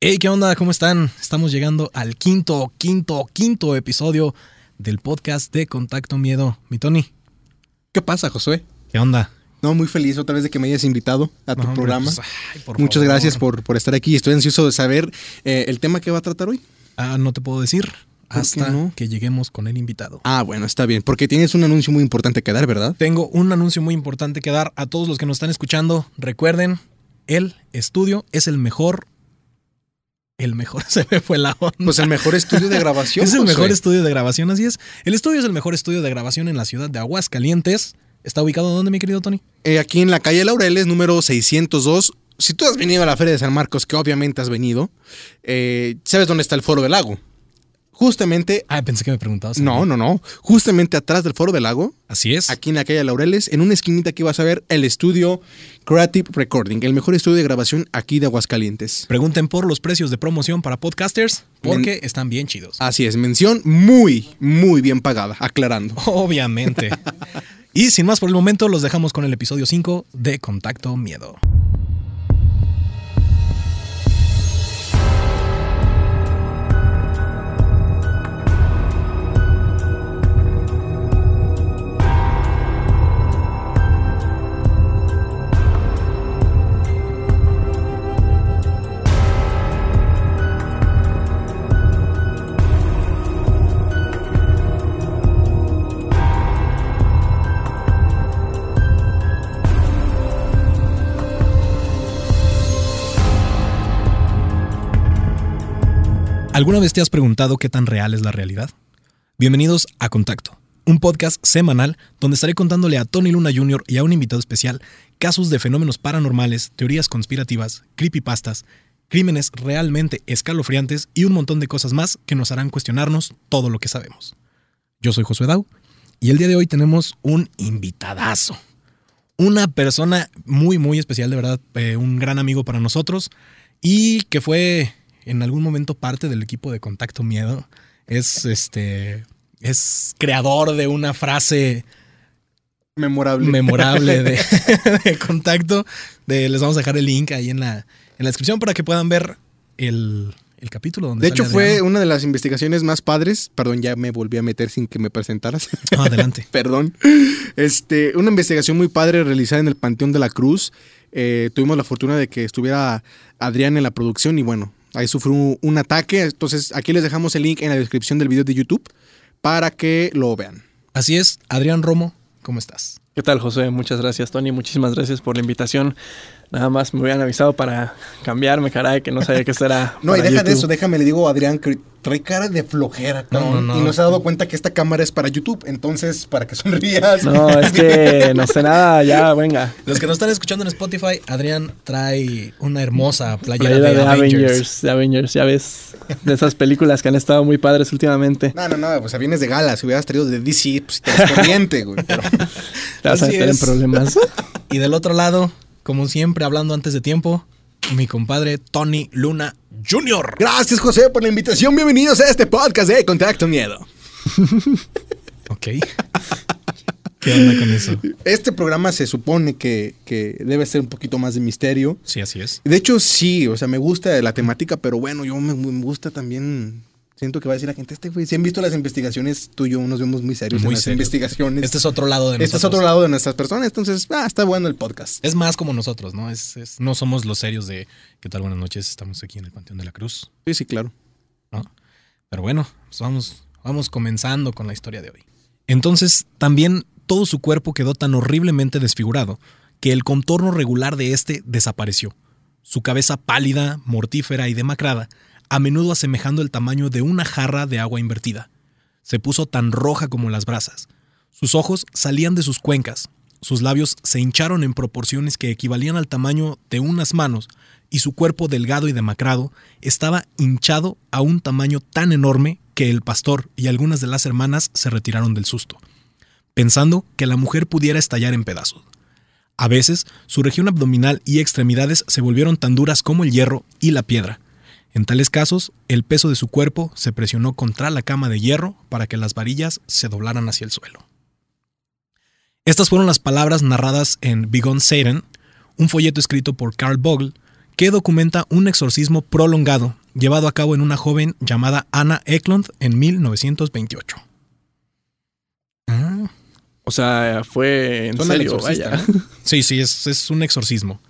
Hey, ¿qué onda? ¿Cómo están? Estamos llegando al quinto, quinto, quinto episodio del podcast de Contacto Miedo. Mi Tony, ¿Qué pasa, Josué? ¿qué onda? No, muy feliz otra vez de que me hayas invitado a tu No, hombre, programa. pues, ay, por Muchas favor. gracias por, por estar aquí. Estoy ansioso de saber eh, el tema que va a tratar hoy. Ah, no te puedo decir hasta no? que lleguemos con el invitado. Ah, bueno, está bien, porque tienes un anuncio muy importante que dar, ¿verdad? Tengo un anuncio muy importante que dar a todos los que nos están escuchando. Recuerden, el estudio es el mejor. El mejor se me fue la onda. Pues el mejor estudio de grabación. Es el mejor estudio de grabación, así es. El estudio es el mejor estudio de grabación en la ciudad de Aguascalientes. ¿Está ubicado dónde, mi querido Tony? Eh, aquí en la calle Laureles, número 602. Si tú has venido a la Feria de San Marcos, que obviamente has venido, eh, ¿sabes dónde está el Foro del Lago? Justamente. Ah, pensé que me preguntabas. No, no, no. Justamente atrás del Foro del Lago, Así es. aquí en la calle Laureles, en una esquinita aquí vas a ver el estudio Creative Recording, el mejor estudio de grabación aquí de Aguascalientes. Pregunten por los precios de promoción para podcasters porque están bien chidos. Así es, mención muy, muy bien pagada, aclarando. Obviamente. y sin más por el momento, los dejamos con el episodio 5 de Contacto Miedo. ¿Alguna vez te has preguntado qué tan real es la realidad? Bienvenidos a Contacto, un podcast semanal donde estaré contándole a Tony Luna Jr. y a un invitado especial casos de fenómenos paranormales, teorías conspirativas, creepypastas, crímenes realmente escalofriantes y un montón de cosas más que nos harán cuestionarnos todo lo que sabemos. Yo soy Josué Dau y el día de hoy tenemos un invitadazo. Una persona muy, muy especial, de verdad, eh, un gran amigo para nosotros y que fue en algún momento parte del equipo de Contacto Miedo. Es este. Es creador de una frase Memorable. memorable de, de contacto. De, les vamos a dejar el link ahí en la, en la descripción para que puedan ver el, el capítulo. Donde de hecho, fue una de las investigaciones más padres. Perdón, ya me volví a meter sin que me presentaras. Adelante. Perdón. Este, una investigación muy padre realizada en el Panteón de la Cruz. Eh, tuvimos la fortuna de que estuviera Adrián en la producción y bueno, ahí sufrió un, un ataque. Entonces, aquí les dejamos el link en la descripción del video de YouTube para que lo vean. Así es, Adrián Romo, ¿cómo estás? ¿Qué tal, José? Muchas gracias, Tony. Muchísimas gracias por la invitación. Nada más me hubieran avisado para cambiarme, caray, que no sabía que esto era. No, y deja de eso, déjame, le digo a Adrián que trae cara de flojera, No, cabrón, no, no. Y no se ha dado cuenta que esta cámara es para YouTube, entonces, para que sonrías. No, es que no sé nada, ya, venga. Los que nos están escuchando en Spotify, Adrián trae una hermosa playera, Playera de, de Avengers. Avengers, de Avengers, ya ves. De esas películas que han estado muy padres últimamente. No, no, no, pues vienes de gala, si hubieras traído de DC, pues te corriente, güey. pero- Te vas a meter es. en problemas. Y del otro lado, como siempre, hablando antes de tiempo, mi compadre Tony Luna Jr. Gracias, José, por la invitación. Bienvenidos a este podcast de Contacto Miedo. Ok. ¿Qué onda con eso? Este programa se supone que, que debe ser un poquito más de misterio. Sí, así es. De hecho, sí, o sea, me gusta la temática, pero bueno, yo me, me gusta también. Siento que va a decir la gente, este güey, si han visto las investigaciones, tú y yo nos vemos muy serios Muy en las investigaciones. Este es otro lado de Este es nosotros. otro lado de nuestras personas, entonces, ah, está bueno el podcast. Es más como nosotros, ¿no? Es, es- no somos los serios de ¿qué tal? Buenas noches, estamos aquí en el Panteón de la Cruz, Sí, sí, claro. ¿no? Pero bueno, pues vamos, vamos comenzando con la historia de hoy. Entonces, también todo su cuerpo quedó tan horriblemente desfigurado que el contorno regular de este desapareció. Su cabeza pálida, mortífera y demacrada, a menudo asemejando el tamaño de una jarra de agua invertida. Se puso tan roja como las brasas. Sus ojos salían de sus cuencas, sus labios se hincharon en proporciones que equivalían al tamaño de unas manos, y su cuerpo delgado y demacrado estaba hinchado a un tamaño tan enorme que el pastor y algunas de las hermanas se retiraron del susto, pensando que la mujer pudiera estallar en pedazos. A veces, su región abdominal y extremidades se volvieron tan duras como el hierro y la piedra. En tales casos, el peso de su cuerpo se presionó contra la cama de hierro para que las varillas se doblaran hacia el suelo. Estas fueron las palabras narradas en Begone Satan, un folleto escrito por Carl Bogle que documenta un exorcismo prolongado llevado a cabo en una joven llamada Anna Eklund en 1928. Ah, O sea, fue en serio, vaya. sí, sí, es, es un exorcismo.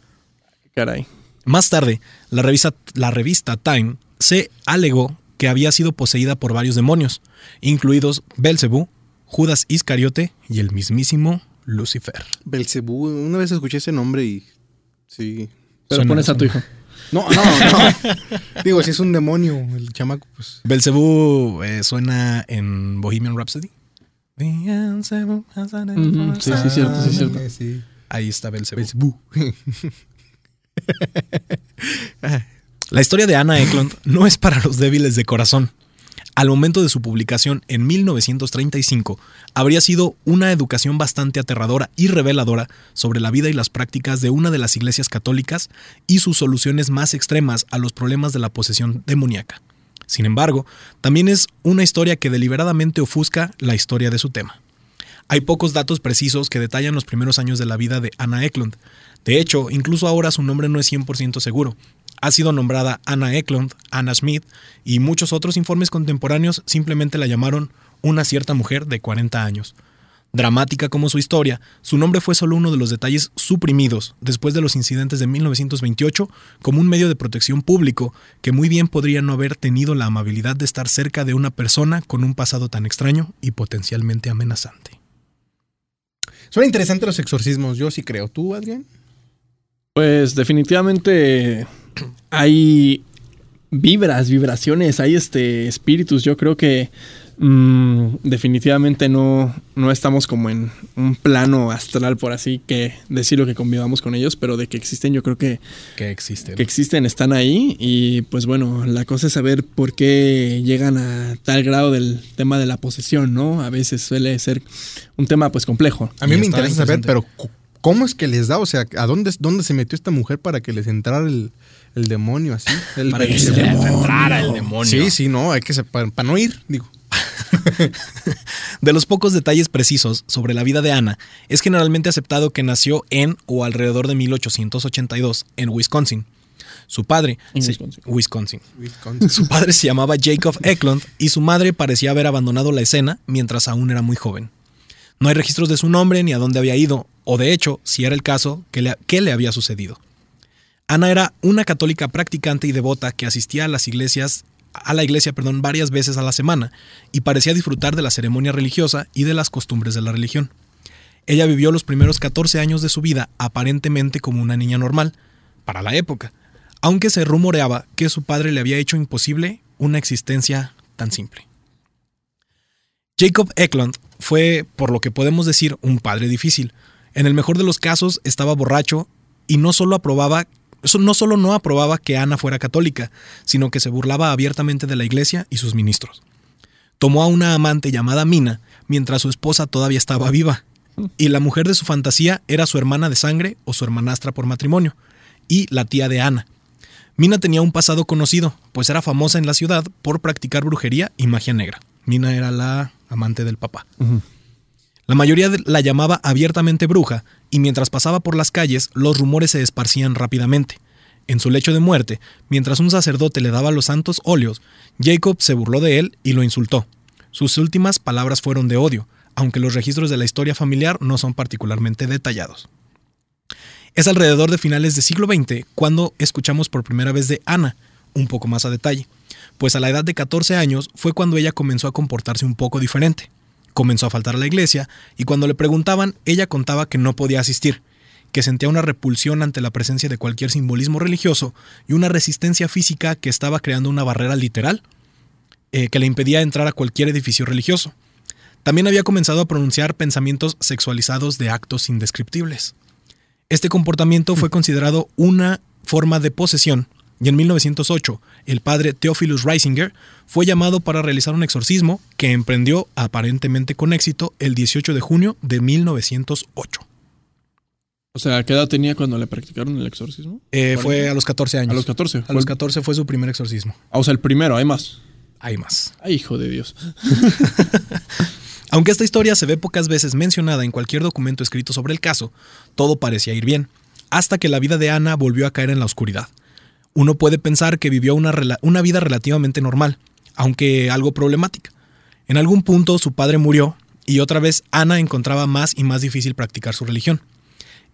Caray. Más tarde, la revista, la revista Time se alegó que había sido poseída por varios demonios, incluidos Belcebú, Judas Iscariote y el mismísimo Lucifer. Belcebú, una vez escuché ese nombre y. Sí. Pero Suena- pones a tu hijo. No, no, no. Digo, si es un demonio, el chamaco, pues. Belcebú eh, suena en Bohemian Rhapsody. For sí, sí, cierto, sí, cierto. Sí. Ahí está Belcebú. Belcebú. La historia de Anna Eklund no es para los débiles de corazón. Al momento de su publicación en 1935, habría sido una educación bastante aterradora y reveladora sobre la vida y las prácticas de una de las iglesias católicas y sus soluciones más extremas a los problemas de la posesión demoníaca. Sin embargo, también es una historia que deliberadamente ofusca la historia de su tema. Hay pocos datos precisos que detallan los primeros años de la vida de Anna Eklund. De hecho, incluso ahora su nombre no es 100% seguro. Ha sido nombrada Anna Eklund, Anna Smith y muchos otros informes contemporáneos simplemente la llamaron una cierta mujer de 40 años. Dramática como su historia, su nombre fue solo uno de los detalles suprimidos después de los incidentes de 1928 como un medio de protección público que muy bien podría no haber tenido la amabilidad de estar cerca de una persona con un pasado tan extraño y potencialmente amenazante. Suena interesante los exorcismos, yo sí creo. ¿Tú, Adrián? Pues definitivamente hay vibras, vibraciones, hay este espíritus. Yo creo que mm, definitivamente no, no estamos como en un plano astral, por así que decirlo que convivamos con ellos, pero de que existen, yo creo que, Que existe. que existen, están ahí. Y pues bueno, la cosa es saber por qué llegan a tal grado del tema de la posesión, ¿no? A veces suele ser un tema pues complejo. A mí Y me interesa saber, pero ¿cómo es que les da? O sea, ¿a dónde, dónde se metió esta mujer para que les entrara el, el demonio así? El Para que se les entrara el demonio. Sí, sí, no, hay que para, no ir, digo. De los pocos detalles precisos sobre la vida de Ana, es generalmente aceptado que nació en o alrededor de 1882 en Wisconsin. Su padre, En se- Wisconsin. Wisconsin. Wisconsin. Su padre se llamaba Jacob Eklund y su madre parecía haber abandonado la escena mientras aún era muy joven. No hay registros de su nombre ni a dónde había ido, o de hecho, si era el caso, qué le, qué le había sucedido. Ana era una católica practicante y devota que asistía a las iglesias a la iglesia, perdón, varias veces a la semana y parecía disfrutar de la ceremonia religiosa y de las costumbres de la religión. Ella vivió los primeros 14 años de su vida aparentemente como una niña normal, para la época, aunque se rumoreaba que su padre le había hecho imposible una existencia tan simple. Jacob Eklund fue, por lo que podemos decir, un padre difícil. En el mejor de los casos estaba borracho y no solo aprobaba no solo no aprobaba que Ana fuera católica, sino que se burlaba abiertamente de la iglesia y sus ministros. Tomó a una amante llamada Mina mientras su esposa todavía estaba viva, y la mujer de su fantasía era su hermana de sangre o su hermanastra por matrimonio, y la tía de Ana. Mina tenía un pasado conocido, pues era famosa en la ciudad por practicar brujería y magia negra. Mina era la amante del papá. La mayoría la llamaba abiertamente bruja, y mientras pasaba por las calles, los rumores se esparcían rápidamente. En su lecho de muerte, mientras un sacerdote le daba los santos óleos, Jacob se burló de él y lo insultó. Sus últimas palabras fueron de odio, aunque los registros de la historia familiar no son particularmente detallados. Es alrededor de finales del siglo XX cuando escuchamos por primera vez de Ana, un poco más a detalle, pues a la edad de 14 años fue cuando ella comenzó a comportarse un poco diferente. Comenzó a faltar a la iglesia y cuando le preguntaban, ella contaba que no podía asistir, que sentía una repulsión ante la presencia de cualquier simbolismo religioso y una resistencia física que estaba creando una barrera literal eh, que le impedía entrar a cualquier edificio religioso. También había comenzado a pronunciar pensamientos sexualizados de actos indescriptibles. Este comportamiento fue considerado una forma de posesión y en 1908 el padre Theophilus Reisinger fue llamado para realizar un exorcismo que emprendió aparentemente con éxito el 18 de junio de 1908. O sea, ¿qué edad tenía cuando le practicaron el exorcismo? Eh, fue a los 14 años. A los 14. A los 14 fue su primer exorcismo. Ah, o sea, el primero, hay más. Hay más. Ay, hijo de Dios. Aunque esta historia se ve pocas veces mencionada en cualquier documento escrito sobre el caso, todo parecía ir bien, hasta que la vida de Ana volvió a caer en la oscuridad. Uno puede pensar que vivió una, una vida relativamente normal, aunque algo problemática. En algún punto su padre murió y otra vez Ana encontraba más y más difícil practicar su religión.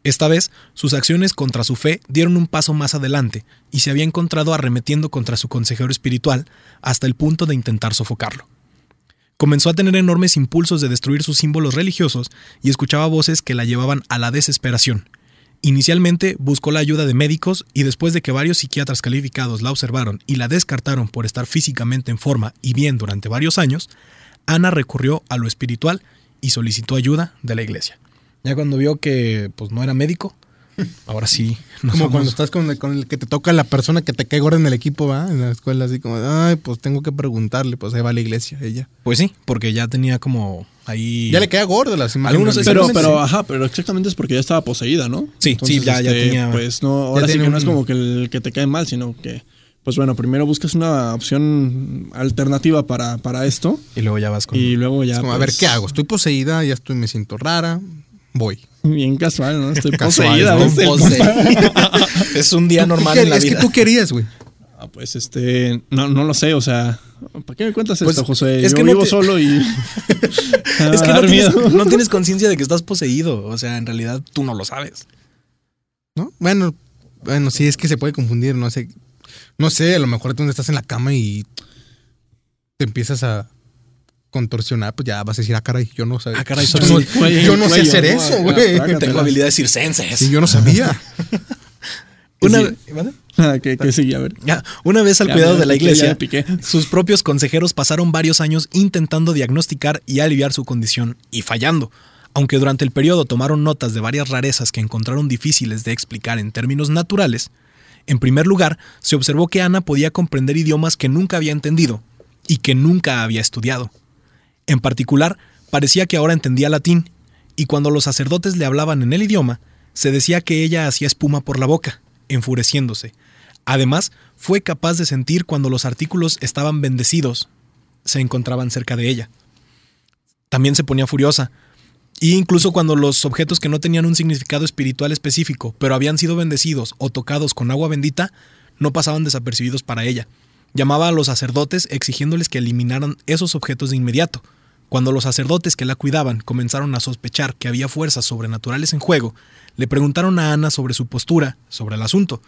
Esta vez, sus acciones contra su fe dieron un paso más adelante y se había encontrado arremetiendo contra su consejero espiritual hasta el punto de intentar sofocarlo. Comenzó a tener enormes impulsos de destruir sus símbolos religiosos y escuchaba voces que la llevaban a la desesperación. Inicialmente buscó la ayuda de médicos y después de que varios psiquiatras calificados la observaron y la descartaron por estar físicamente en forma y bien durante varios años, Ana recurrió a lo espiritual y solicitó ayuda de la iglesia. Ya cuando vio que pues no era médico, ahora sí. Como vamos- cuando estás con el, con el que te toca la persona que te cae gorda en el equipo, ¿va? En la escuela, así como, ay, pues tengo que preguntarle, pues ahí va a la iglesia, ella. Pues sí, porque ya tenía como ahí. Ya le queda gorda las imágenes. Algunos Pero, pero, sí. ajá, pero exactamente es porque ya estaba poseída, ¿no? Sí, sí, ya- ya tenía- Pues no, ahora sí que no es como que el que te cae mal, sino que, pues bueno, primero buscas una opción alternativa para, para esto Y luego ya vas con. y luego ya. Como, a ver, pues, ¿qué hago? Estoy poseída, ya estoy, me siento rara, voy. Bien casual, ¿no? Estoy Casual, poseída. ¿no? es un día ¿Tú- tú normal qué- en la es vida. que tú querías, güey. Ah, pues este, no, no lo sé, o sea, ¿para qué me cuentas Pues, esto, José? es Yo que no vivo te- solo y. Es que no tienes, no tienes conciencia de que estás poseído. O sea, en realidad tú no lo sabes. ¿No? Bueno, bueno, sí, es que se puede confundir, no sé. No sé, a lo mejor tú estás en la cama y te empiezas a contorsionar, pues ya vas a decir, ah, caray, yo no sabía. Ah, caray, yo soy- no, Cuello, yo no sé hacer eso, güey. Tengo habilidades circenses. Sí, yo no sabía. Una, Sí. ¿vale? Ah, que, que sigue, a ver. Ya, una vez al Ya, cuidado ya de la iglesia, sus propios consejeros pasaron varios años intentando diagnosticar y aliviar su condición y fallando. Aunque durante el periodo tomaron notas de varias rarezas que encontraron difíciles de explicar en términos naturales, en primer lugar, se observó que Ana podía comprender idiomas que nunca había entendido y que nunca había estudiado. En particular, parecía que ahora entendía latín, y cuando los sacerdotes le hablaban en el idioma, se decía que ella hacía espuma por la boca, enfureciéndose. Además, fue capaz de sentir cuando los artículos estaban bendecidos, se encontraban cerca de ella. También se ponía furiosa, y incluso cuando los objetos que no tenían un significado espiritual específico, pero habían sido bendecidos o tocados con agua bendita, no pasaban desapercibidos para ella. Llamaba a los sacerdotes exigiéndoles que eliminaran esos objetos de inmediato. Cuando los sacerdotes que la cuidaban comenzaron a sospechar que había fuerzas sobrenaturales en juego, le preguntaron a Ana sobre su postura, sobre el asunto.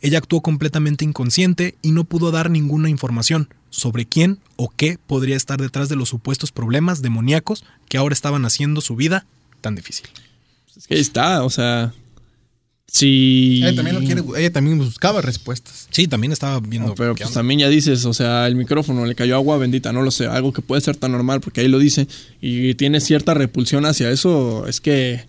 Ella actuó completamente inconsciente y no pudo dar ninguna información sobre quién o qué podría estar detrás de los supuestos problemas demoníacos que ahora estaban haciendo su vida tan difícil. Es que ahí está, o sea. Sí. Ella también, lo quiere, ella también buscaba respuestas. Sí, también estaba viendo. No, pero pues onda. también ya dices, o sea, el micrófono le cayó agua bendita, no lo sé, algo que puede ser tan normal porque ahí lo dice y tiene cierta repulsión hacia eso, es que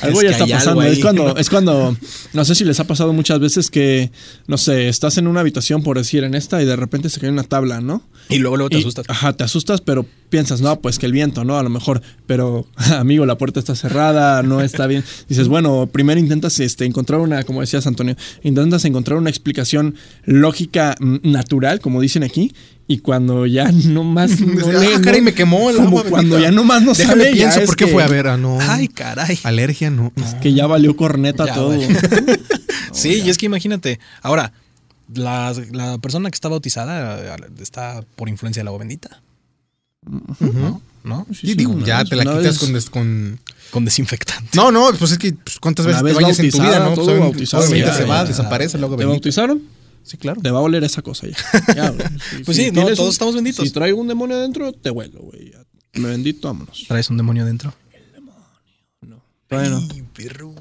algo Es ya que está pasando. Es cuando, es cuando, no sé si les ha pasado muchas veces que, no sé, estás en una habitación, por decir, en esta y de repente se cae una tabla, ¿no? Y luego, luego te Y- asustas. Ajá, te asustas, pero piensas, no, pues que el viento, ¿no? A lo mejor, pero amigo, la puerta está cerrada, no está bien. Dices, bueno, primero intentas este, encontrar una, como decías Antonio, intentas encontrar una explicación lógica mm, natural, como dicen aquí, y cuando ya no más. No Dice, le- ah, no- caray, me quemó el Como agua cuando ya no más no Déjame sale, pienso, es ¿por qué que- fue? A ver, ah, no. Ay, caray. Alergia, no. no. Que ya valió corneta Ya, todo. Sí, y es que imagínate. Ahora, la, la persona que está bautizada está por influencia del agua bendita. ¿No? ¿No? Sí, Y sí, digo, ya vez- te la una quitas vez- con, des- con... Con desinfectante. No, no, pues es que pues, cuántas veces te vez bañas en tu vida, ¿no? todo Pues, obviamente- bautizado, obviamente ya, se va, ya. desaparece el agua ¿Te bautizaron? Sí, claro. Te va a oler esa cosa ya. Ya, güey. Si- Pues si sí, no, todos un- estamos benditos. Si traigo un demonio adentro, te huelo, güey. Me bendito, vámonos. ¿Traes un demonio adentro? Bueno, Ay, perro.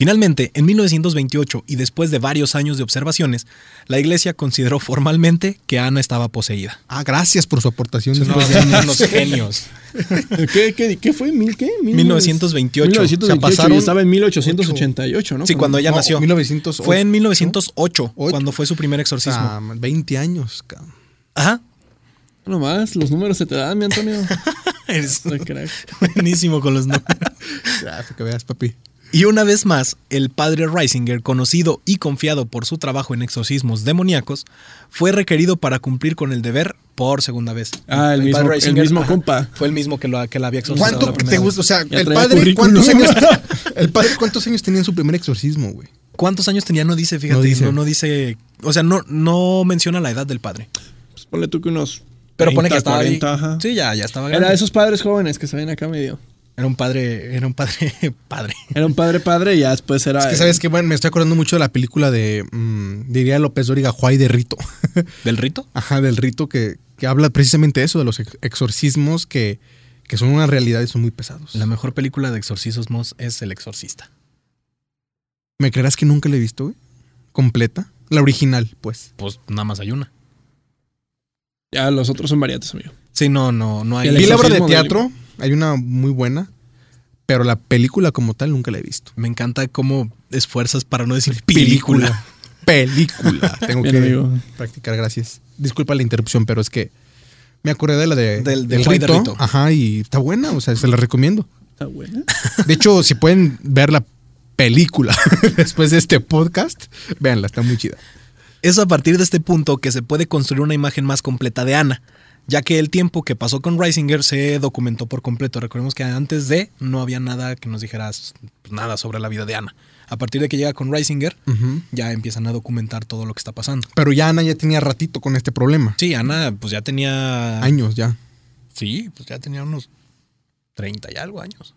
Finalmente, en 1928 y después de varios años de observaciones, la iglesia consideró formalmente que Ana estaba poseída. Ah, gracias por su aportación. No, después de unos genios. ¿Qué, qué, qué fue? ¿Mil qué? Mil- 1928. 1928 O sea, pasaron y estaba en 1888, ¿no? Sí, cuando ella No, nació. 1908. Fue en 1908 Ocho. cuando fue su primer exorcismo. Ah, 20 años, cabrón. Ajá. No más, los números se te dan, mi Antonio. Eres crack. buenísimo con los. Ya, para que veas, papi. Y una vez más, el padre Reisinger, conocido y confiado por su trabajo en exorcismos demoníacos, fue requerido para cumplir con el deber por segunda vez. Ah, el mismo- el mismo compa. Fue el mismo que, lo, que la había exorcizado ¿Cuánto la te gusta? O sea, el padre. ¿cuántos años? El padre, ¿cuántos años tenía en su primer exorcismo, güey? ¿Cuántos años tenía? No dice, fíjate, No dice. dice, no, dice o sea, no, no menciona la edad del padre. Pues ponle tú que unos. Pero pone que 30, estaba 40, ahí. ajá. Sí, ya, ya estaba grande. Era de esos padres jóvenes que se ven acá medio. Era un padre, era un padre, padre. Era un padre padre y ya después era. Es que sabes que, bueno, me estoy acordando mucho de la película de, mm, diría López Dóriga, Juay de Rito. ¿Del rito? Ajá, del Rito que, que habla precisamente eso, de los ex- exorcismos que, que son una realidad y son muy pesados. La mejor película de exorcismos es El Exorcista. ¿Me creerás que nunca la he visto, güey? Completa. La original, pues. Pues nada más hay una. Ya los otros son variantes, amigo. Sí, no, no, no hay. El Vi la obra de- teatro, hay una muy buena, pero la película como tal nunca la he visto. Me encanta cómo esfuerzas para no decir película. Película. Tengo Bien, que amigo. practicar, gracias. Disculpa la interrupción, pero es que me acordé de la de, Del- del, del Juay de rito. Rito. Ajá, y está buena, o sea, se la recomiendo. Está buena. De hecho, si pueden ver la película después de este podcast, véanla, está muy chida. Es a partir de este punto que se puede construir una imagen más completa de Ana, ya que el tiempo que pasó con Reisinger se documentó por completo. Recordemos que antes de no había nada que nos dijera pues, nada sobre la vida de Ana. A partir de que llega con Reisinger, ya empiezan a documentar todo lo que está pasando. Pero ya Ana ya tenía ratito con este problema. Sí, Ana pues ya tenía... Años ya. Sí, pues ya tenía unos 30 y algo años.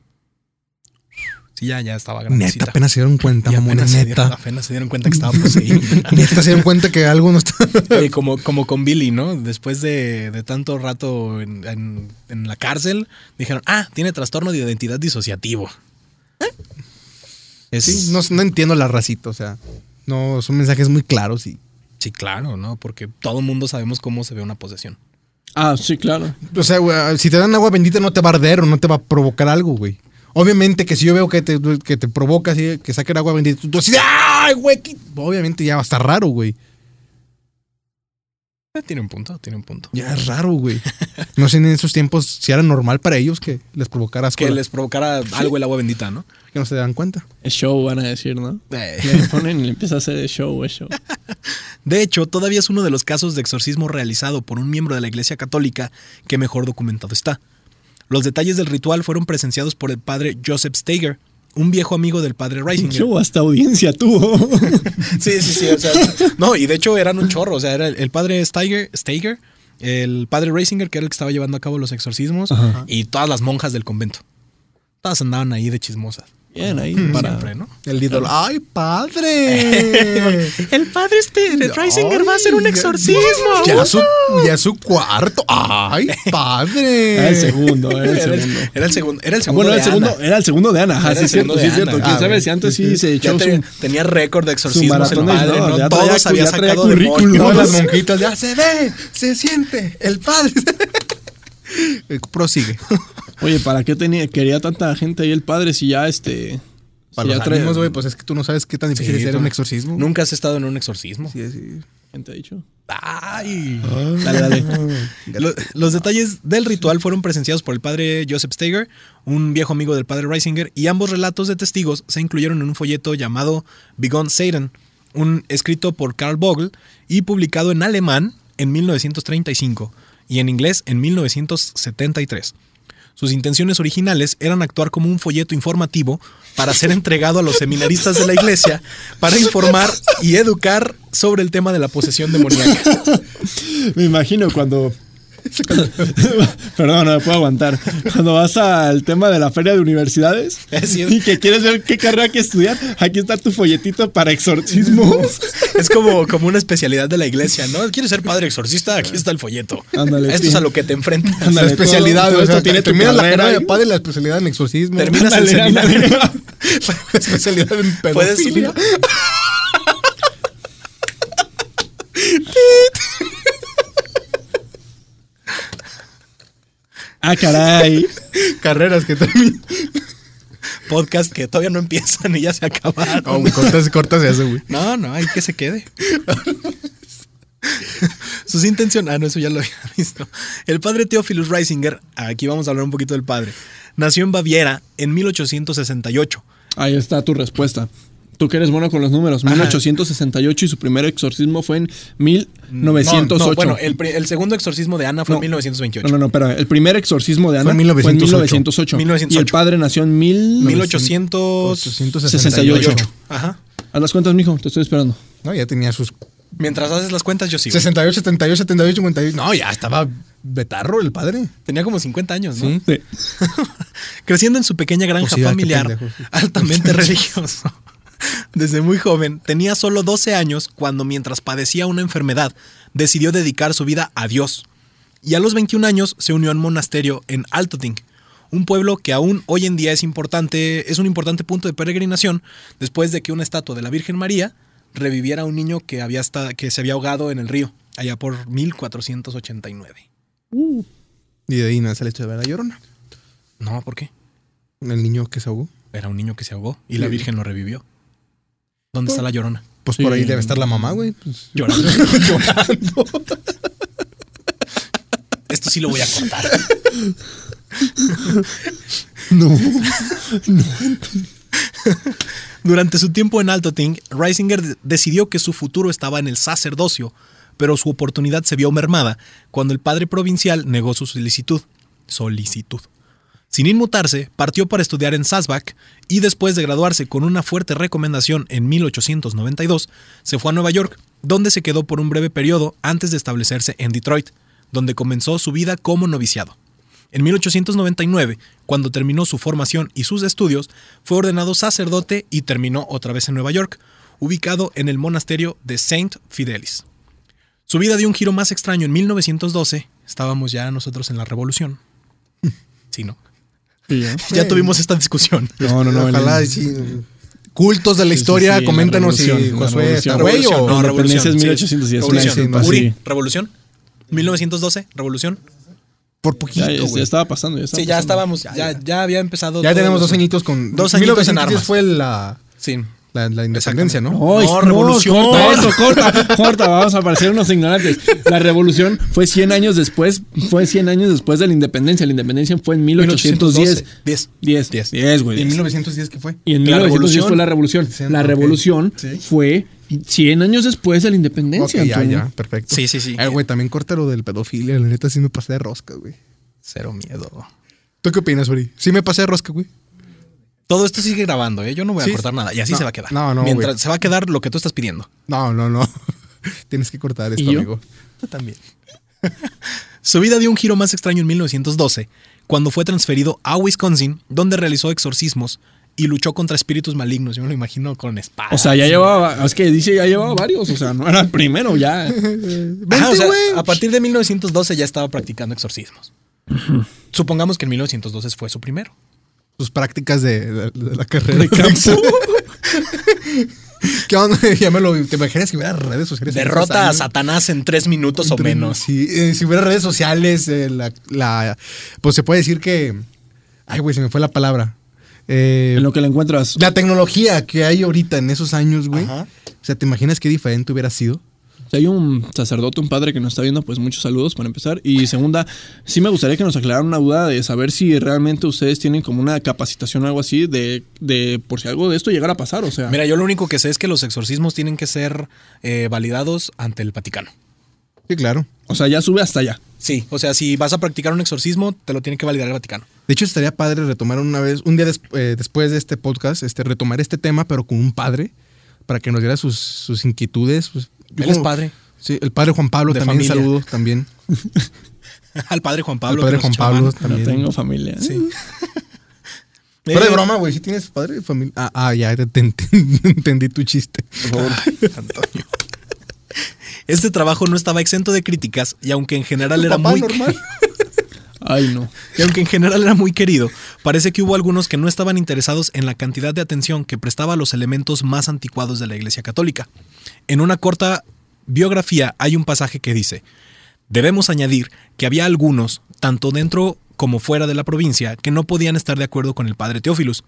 Sí, ya, ya estaba Neta, grandecita. apenas se dieron cuenta, Y mamones, apenas, se dieron, neta. apenas se dieron cuenta que estaba poseída. Neta se dieron cuenta que algo no. Oye, como, como con Billy, ¿no? Después de, de tanto rato en, en- en la cárcel, dijeron, ah, tiene trastorno de identidad disociativo. Es, Sí, no, no entiendo la racita, o sea. No, son mensajes muy claros y. sí, claro, ¿no? Porque todo el mundo sabemos cómo se ve una posesión. Ah, sí, claro. O sea, güey, si te dan agua bendita no te va a arder o no te va a provocar algo, güey. Obviamente que si yo veo que te, que te provoca así, que saquen agua bendita, tú así, de, ¡ay, güey! qué-". Obviamente ya va a estar raro, güey. Eh, Tiene un punto, tiene un punto. Ya es raro, güey. No sé en esos tiempos si era normal para ellos que les provocara asco. Que les provocara algo el agua bendita, ¿no? que no se dan cuenta. Es show, van a decir, ¿no? Eh. Le ponen y le empieza a hacer el show, es show. De hecho, todavía es uno de los casos de exorcismo realizado por un miembro de la Iglesia Católica que mejor documentado está. Los detalles del ritual fueron presenciados por el padre Joseph Steiger, un viejo amigo del padre Reisinger. Show hasta audiencia tuvo. Sí, sí, sí. O sea, no, y de hecho eran un chorro. O sea, era el, el padre Steiger, Steiger, el padre Reisinger, que era el que estaba llevando a cabo los exorcismos, Ajá. y todas las monjas del convento. Todas andaban ahí de chismosas. Bien, ahí Mm, para. Siempre, ¿no? El ídolo. ¡Ay, padre! El padre este, Reisinger va a hacer un exorcismo. Ya su, ya su cuarto. ¡Ay, padre! Era el segundo, era el segundo. era el segundo. Era el Ah, segundo. bueno, era el de segundo, Ana. era el segundo de Ana. Ajá, Era sí, cierto, sí, de cierto. Quién Ah, sabe si antes sí se echó tenía, su. tenía récord de exorcismos el padre, no, ¿no? ya Todos había ya traía sacado currículum. las monjitas ya se ve, se siente, el padre. Prosigue. Oye, ¿para qué tenía, quería tanta gente ahí el padre si ya este. Para ya los trae- ánimos, güey, pues es que tú no sabes qué tan difícil Sí, es un exorcismo. Nunca has estado en un exorcismo. Sí, sí. ¿Quién te ha dicho? Ay. Dale, dale. Lo- Los detalles del ritual fueron presenciados por el padre Joseph Steiger, un viejo amigo del padre Reisinger, y ambos relatos de testigos se incluyeron en un folleto llamado Begone Satan, un escrito por Karl Vogel y publicado en alemán en 1935 y en inglés en 1973. Sus intenciones originales eran actuar como un folleto informativo para ser entregado a los seminaristas de la iglesia para informar y educar sobre el tema de la posesión demoníaca. Me imagino cuando. Perdón, no me puedo aguantar. Cuando vas al tema de la feria de universidades y que quieres ver qué carrera hay que estudiar, aquí está tu folletito para exorcismos. Es como, como una especialidad de la iglesia, ¿no? ¿Quieres ser padre exorcista? Aquí está el folleto. Ándale, Esto es a lo que te enfrentas. Ándale. La especialidad, todo- todo o sea, tiene tu terminas la carrera de padre y la especialidad en exorcismo. Terminas el Ándale, seminario. ándale. la especialidad en Puedes Ah, caray. Carreras que terminan. podcast que todavía no empiezan y ya se acabaron. No, güey, cortas, cortas eso, güey. No, no, hay que se quede. Sus intenciones. Ah, no, eso ya lo había visto. El padre Theophilus Reisinger, aquí vamos a hablar un poquito del padre, nació en Baviera en 1868. Ahí está tu respuesta. Tú que eres bueno con los números. Ajá. 1868 y su primer exorcismo fue en No, 1908. no, bueno, el, el segundo exorcismo de Ana fue No. en 1928. No, no, no, espera. El primer exorcismo de Ana Fue en 1908. 1908. 1908. Y el padre nació en mil... 1868. 68. Ajá. Haz las cuentas, mijo. Te estoy esperando. No, ya tenía sus Mientras haces las cuentas, yo sigo. 68, 78, 78, 58. No, ya estaba betarro el padre. Tenía como 50 años, ¿no? Sí. Sí. Creciendo en su pequeña granja Pues sí, familiar, pendejo, sí. altamente religioso. Desde muy joven, tenía solo 12 años cuando, mientras padecía una enfermedad, decidió dedicar su vida a Dios. Y a los 21 años se unió a un monasterio en Altoting, un pueblo que aún hoy en día es importante, es un importante punto de peregrinación después de que una estatua de la Virgen María reviviera a un niño que, había esta- que se había ahogado en el río, allá por 1489. Y de ahí nace la historia de la llorona. No, ¿por qué? El niño que se ahogó. Era un niño que se ahogó y la. Virgen lo revivió. ¿Dónde está la llorona? Pues por ahí debe estar la mamá, güey. Pues, Llorando. Esto sí lo voy a contar. no. Durante su tiempo en Altoting, Reisinger de- decidió que su futuro estaba en el sacerdocio, pero su oportunidad se vio mermada cuando el padre provincial negó su solicitud. Solicitud. Sin inmutarse, partió para estudiar en Salzbach y después de graduarse con una fuerte recomendación en 1892, se fue a Nueva York, donde se quedó por un breve periodo antes de establecerse en Detroit, donde comenzó su vida como noviciado. En 1899, cuando terminó su formación y sus estudios, fue ordenado sacerdote y terminó otra vez en Nueva York, ubicado en el monasterio de Saint Fidelis. Su vida dio un giro más extraño en 1912. Estábamos ya nosotros en la revolución. Sí, ¿no? Sí, ¿eh? Ya tuvimos esta discusión. No, no, no. Ojalá el- sí. Cultos de la sí, historia, sí, la coméntanos si revolución, la Josué está güey o... no, revolución. independencia es sí. 1810, una Revolución. Uri, revolución. 1912, revolución. Por poquito, Ya, ya, estaba pasando. Ya estaba Sí, ya pasando. estábamos, ya, ya había empezado. Ya tenemos dos añitos con... Dos añitos en 1910 armas. fue la, Sí. La, la independencia, ¿no? No, revolución. corta eso, corta, corta, vamos a parecer unos ignorantes. La revolución fue 100 años después, fue 100 años después de la independencia. La independencia fue en 1810. 10. 10, 10, 10, güey. ¿Y en 1910 qué fue? Y en La 1910 revolución. fue la revolución. La revolución Sí. fue 100 años después de la independencia. ya, Antonio. ya, perfecto. Sí, sí, sí. Eh, güey, también corta lo del pedofilia. La neta sí me pasé de rosca, güey. Cero miedo. ¿Tú qué opinas, Uri? Sí me pasé de rosca, güey. Todo esto sigue grabando, ¿eh? Yo no voy a Sí. cortar nada. Y así No, se va a quedar. no, no, Mientras güey. se va a quedar lo que tú estás pidiendo. No, no, no. Tienes que cortar esto, ¿Y yo? amigo. Tú también. Su vida dio un giro más extraño en 1912, cuando fue transferido a Wisconsin, donde realizó exorcismos y luchó contra espíritus malignos. Yo me lo imagino con espadas. O sea, ya llevaba, es que dice ya llevaba varios, o sea, no era el primero, ya. Ajá, o sea, a partir de 1912 ya estaba practicando exorcismos. Supongamos que en 1912 fue su primero. Sus prácticas de, de- de la carrera. ¿Qué onda? Ya me lo... ¿Te imaginas si hubiera redes sociales? Derrota a? Satanás en tres minutos o menos. Sí, eh, si hubiera redes sociales, eh, la, la- pues se puede decir que... Ay, güey, se me fue la palabra. Eh, En lo que le encuentras. la tecnología que hay ahorita en esos años, güey. Ajá. O sea, ¿te imaginas qué diferente hubiera sido? Si hay un sacerdote, un padre que nos está viendo, pues muchos saludos para empezar. Y segunda, sí me gustaría que nos aclararan una duda de saber si realmente ustedes tienen como una capacitación o algo así de, de por si algo de esto llegara a pasar. O sea, Mira, yo lo único que sé es que los exorcismos tienen que ser eh, validados ante el Vaticano. Sí, claro. o sea, ya sube hasta allá. Sí, o sea, si vas a practicar un exorcismo, te lo tiene que validar el Vaticano. De hecho, estaría padre retomar una vez, un día des- eh, después de este podcast, este, retomar este tema, pero con un padre, para que nos diera sus, sus inquietudes. Pues, Él es padre. Sí, el padre Juan Pablo De también, familia. saludos también. Al padre Juan Pablo. el padre Juan Pablo también. No tengo familia. Sí. Pero de Eh, broma, güey, si tienes padre de familia. Ah, ah, ya te, te ent- entendí tu chiste. Por favor, Antonio. Este trabajo no estaba exento de críticas y aunque en general era Papá muy normal. Ay, no. y aunque en general era muy querido, parece que hubo algunos que no estaban interesados en la cantidad de atención que prestaba a los elementos más anticuados de la Iglesia Católica. En una corta biografía hay un pasaje que dice: Debemos añadir que había algunos, tanto dentro como fuera de la provincia, que no podían estar de acuerdo con el padre Teófilus.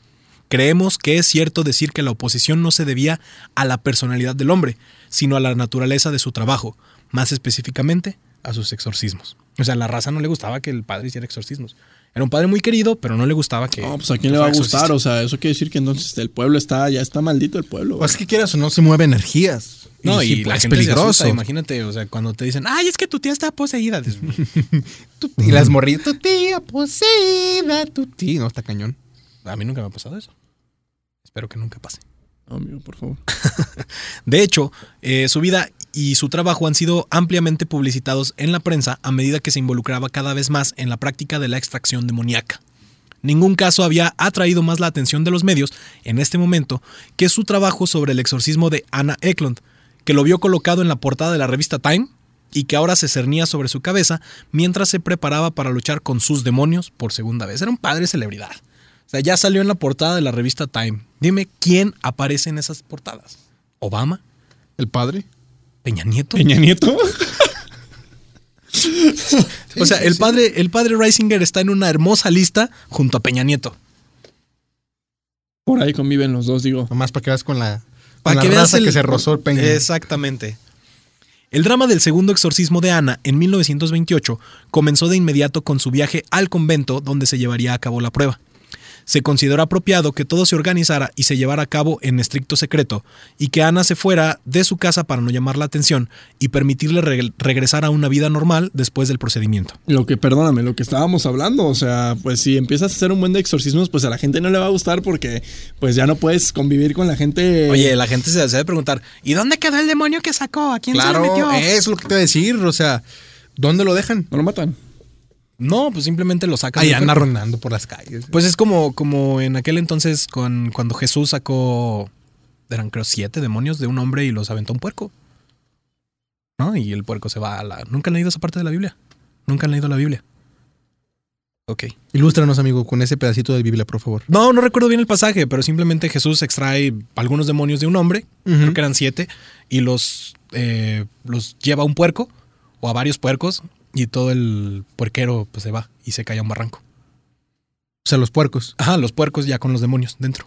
Creemos que es cierto decir que la oposición no se debía a la personalidad del hombre, sino a la naturaleza de su trabajo, más específicamente a sus exorcismos. O sea, a la raza no le gustaba que el padre hiciera exorcismos. Era un padre muy querido, pero no le gustaba que. No, pues a quién le va a gustar. exorcista. O sea, eso quiere decir que entonces el pueblo está, ya está maldito el pueblo. Pues que quieras o no, se mueve energías. No, y, la es gente se peligroso. asusta, imagínate, o sea, cuando te dicen, ay, es que tu tía está poseída. Y las morrillas, tu tía poseída, tu tía. No, está cañón. A mí nunca me ha pasado eso. Espero que nunca pase. No, amigo, por favor. De hecho, eh, su vida y su trabajo han sido ampliamente publicitados en la prensa a medida que se involucraba cada vez más en la práctica de la extracción demoníaca. Ningún caso había atraído más la atención de los medios en este momento que su trabajo sobre el exorcismo de Anna Eklund, que lo vio colocado en la portada de la revista Time y que ahora se cernía sobre su cabeza mientras se preparaba para luchar con sus demonios por segunda vez. Era un padre celebridad. O sea, ya salió en la portada de la revista Time. Dime quién aparece en esas portadas. ¿Obama? ¿El padre? ¿Peña Nieto? Peña Nieto. o sea, el padre, el padre Reisinger está en una hermosa lista junto a Peña Nieto. Por ahí conviven los dos, digo. Nomás para que veas con la, Para con que la veas raza el- que se rozó el peña. Exactamente. El drama del segundo exorcismo de Ana en 1928 comenzó de inmediato con su viaje al convento donde se llevaría a cabo la prueba. Se consideró apropiado que todo se organizara y se llevara a cabo en estricto secreto, y que Ana se fuera de su casa para no llamar la atención y permitirle reg- regresar a una vida normal después del procedimiento. Lo que, perdóname, lo que estábamos hablando, o sea, pues si empiezas a hacer un buen de exorcismos, pues a la gente no le va a gustar porque pues ya no puedes convivir con la gente. Oye, la gente se se debe preguntar, ¿y dónde quedó el demonio que sacó? ¿A quién se le metió? es lo que te voy a decir. O sea, ¿dónde lo dejan? no lo matan. No, pues simplemente lo sacan. Ahí anda cuerpo. rondando por las calles. Pues es como, como en aquel entonces con, cuando Jesús sacó, eran creo siete demonios de un hombre y los aventó a un puerco. ¿No? Y el puerco se va a la... ¿Nunca han leído esa parte de la Biblia? ¿Nunca han leído la Biblia? Ok. Ilústranos, amigo, con ese pedacito de Biblia, por favor. No, no recuerdo bien el pasaje, pero simplemente Jesús extrae algunos demonios de un hombre, creo que eran siete, y los, eh, los lleva a un puerco o a varios puercos y todo el puerquero pues se va y se cae a un barranco. O sea, los puercos. Ajá, los puercos ya con los demonios dentro.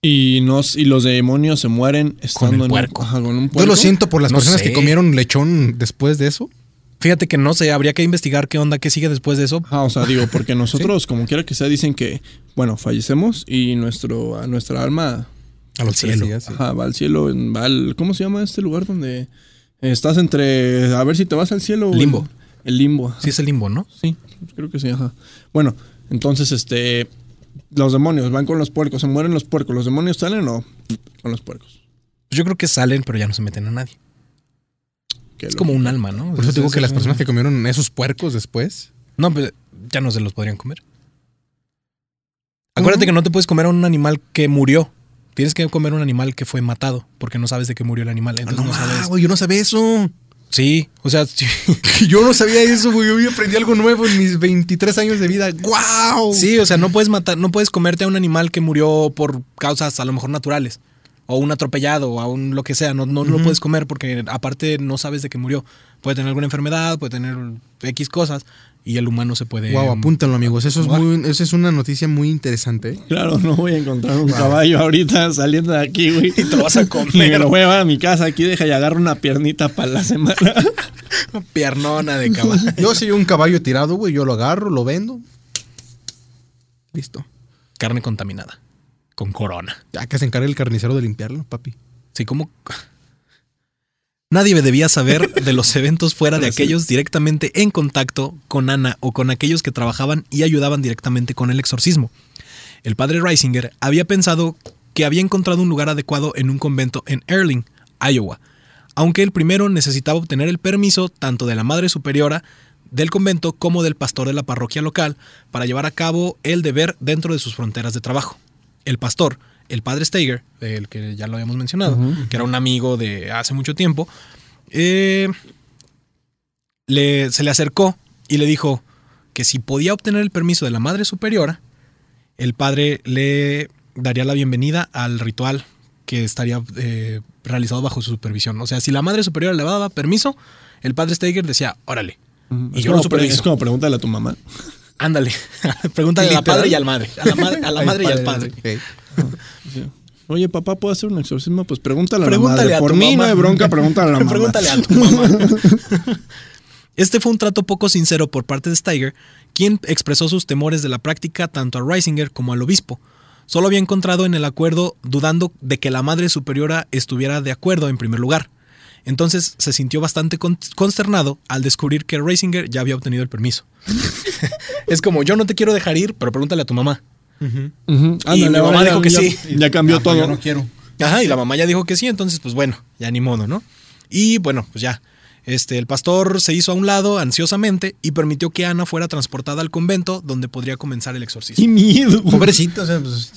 Y, nos, y los demonios se mueren estando el en puerco. ajá, con un Yo puerco. lo siento por las No personas sé. que comieron lechón después de eso. Fíjate que no sé, habría que investigar qué onda, qué sigue después de eso. Ajá, o sea, digo, porque nosotros, como quiera que sea, dicen que, bueno, fallecemos y nuestro, a nuestra alma A los cielo. sí. ajá, va al cielo, en- va al, ¿cómo se llama este lugar donde estás entre, a ver si te vas al cielo? o Limbo. El, el limbo. Sí es el limbo, ¿no? Sí, creo que sí, ajá. Bueno, entonces, este, los demonios van con los puercos, se mueren los puercos, ¿los demonios salen o con los puercos? Pues yo creo que salen, pero ya no se meten a nadie. Qué Es como un alma, ¿no? Por eso Es- digo que las personas que comieron esos puercos después. No, pues ya no se los podrían comer. Acuérdate que no te puedes comer a un animal que murió. Tienes que comer un animal que fue matado, porque no sabes de qué murió el animal. Entonces no, Ah, sabes. güey, yo no sabía eso. Sí, o sea, Yo no sabía eso, güey. Yo aprendí algo nuevo en mis 23 años de vida. ¡Guau! sí, o sea, no puedes matar, no puedes comerte a un animal que murió por causas a lo mejor naturales. O un atropellado, o a un lo que sea. No, no lo puedes comer porque aparte no sabes de qué murió. Puede tener alguna enfermedad, puede tener X cosas. Y el humano se puede. Guau, apúntalo, amigos. Eso es, muy, eso es una noticia muy interesante. Claro, no voy a encontrar un caballo ahorita saliendo de aquí, güey. Y te lo vas a comer. Me lo voy a llevar a mi casa aquí, deja y agarro una piernita para la semana. Piernona de caballo. Yo si un caballo tirado, güey, yo lo agarro, lo vendo. Listo. Carne contaminada. Con corona. Ya que se encargue el carnicero de limpiarlo, papi. Sí, como. Nadie debía saber de los eventos fuera de aquellos directamente en contacto con Ana o con aquellos que trabajaban y ayudaban directamente con el exorcismo. El padre Reisinger había pensado que había encontrado un lugar adecuado en un convento en Erling, Iowa, aunque el primero necesitaba obtener el permiso tanto de la madre superiora del convento como del pastor de la parroquia local para llevar a cabo el deber dentro de sus fronteras de trabajo. El pastor, el padre Steiger, el que ya lo habíamos mencionado, que era un amigo de hace mucho tiempo, eh, le- se le acercó y le dijo que si podía obtener el permiso de la madre superiora, el padre le daría la bienvenida al ritual que estaría eh, realizado bajo su supervisión. O sea, si la madre superiora le daba permiso, el padre Steiger decía, órale, Y es, yo como, lo superviso. es como pregúntale a tu mamá. Ándale, pregúntale a la padre y al madre, a la, madre- a la madre y al padre. Sí. Oye, papá, ¿puedo hacer un exorcismo? Pues pregúntale a Pregúntale la madre. a Por tu mí no hay bronca, pregúntale a la mamá. Pregúntale a tu mamá. Este fue un trato poco sincero por parte de Steiger, quien expresó sus temores de la práctica tanto a Reisinger como al obispo. Solo había encontrado en el acuerdo dudando de que la madre superiora estuviera de acuerdo en primer lugar. Entonces se sintió bastante con- consternado al descubrir que Reisinger ya había obtenido el permiso. es como, yo no te quiero dejar ir, pero pregúntale a tu mamá. Y Ándale, mi mamá ya- dijo que ya- sí. Ya cambió todo. Yo no quiero. Ajá, y la mamá ya dijo que sí, entonces pues bueno, ya ni modo, ¿no? Y bueno, pues ya. Este, el pastor se hizo a un lado ansiosamente y permitió que Ana fuera transportada al convento donde podría comenzar el exorcismo. ¡Qué miedo! Pobrecito, o sea, pues.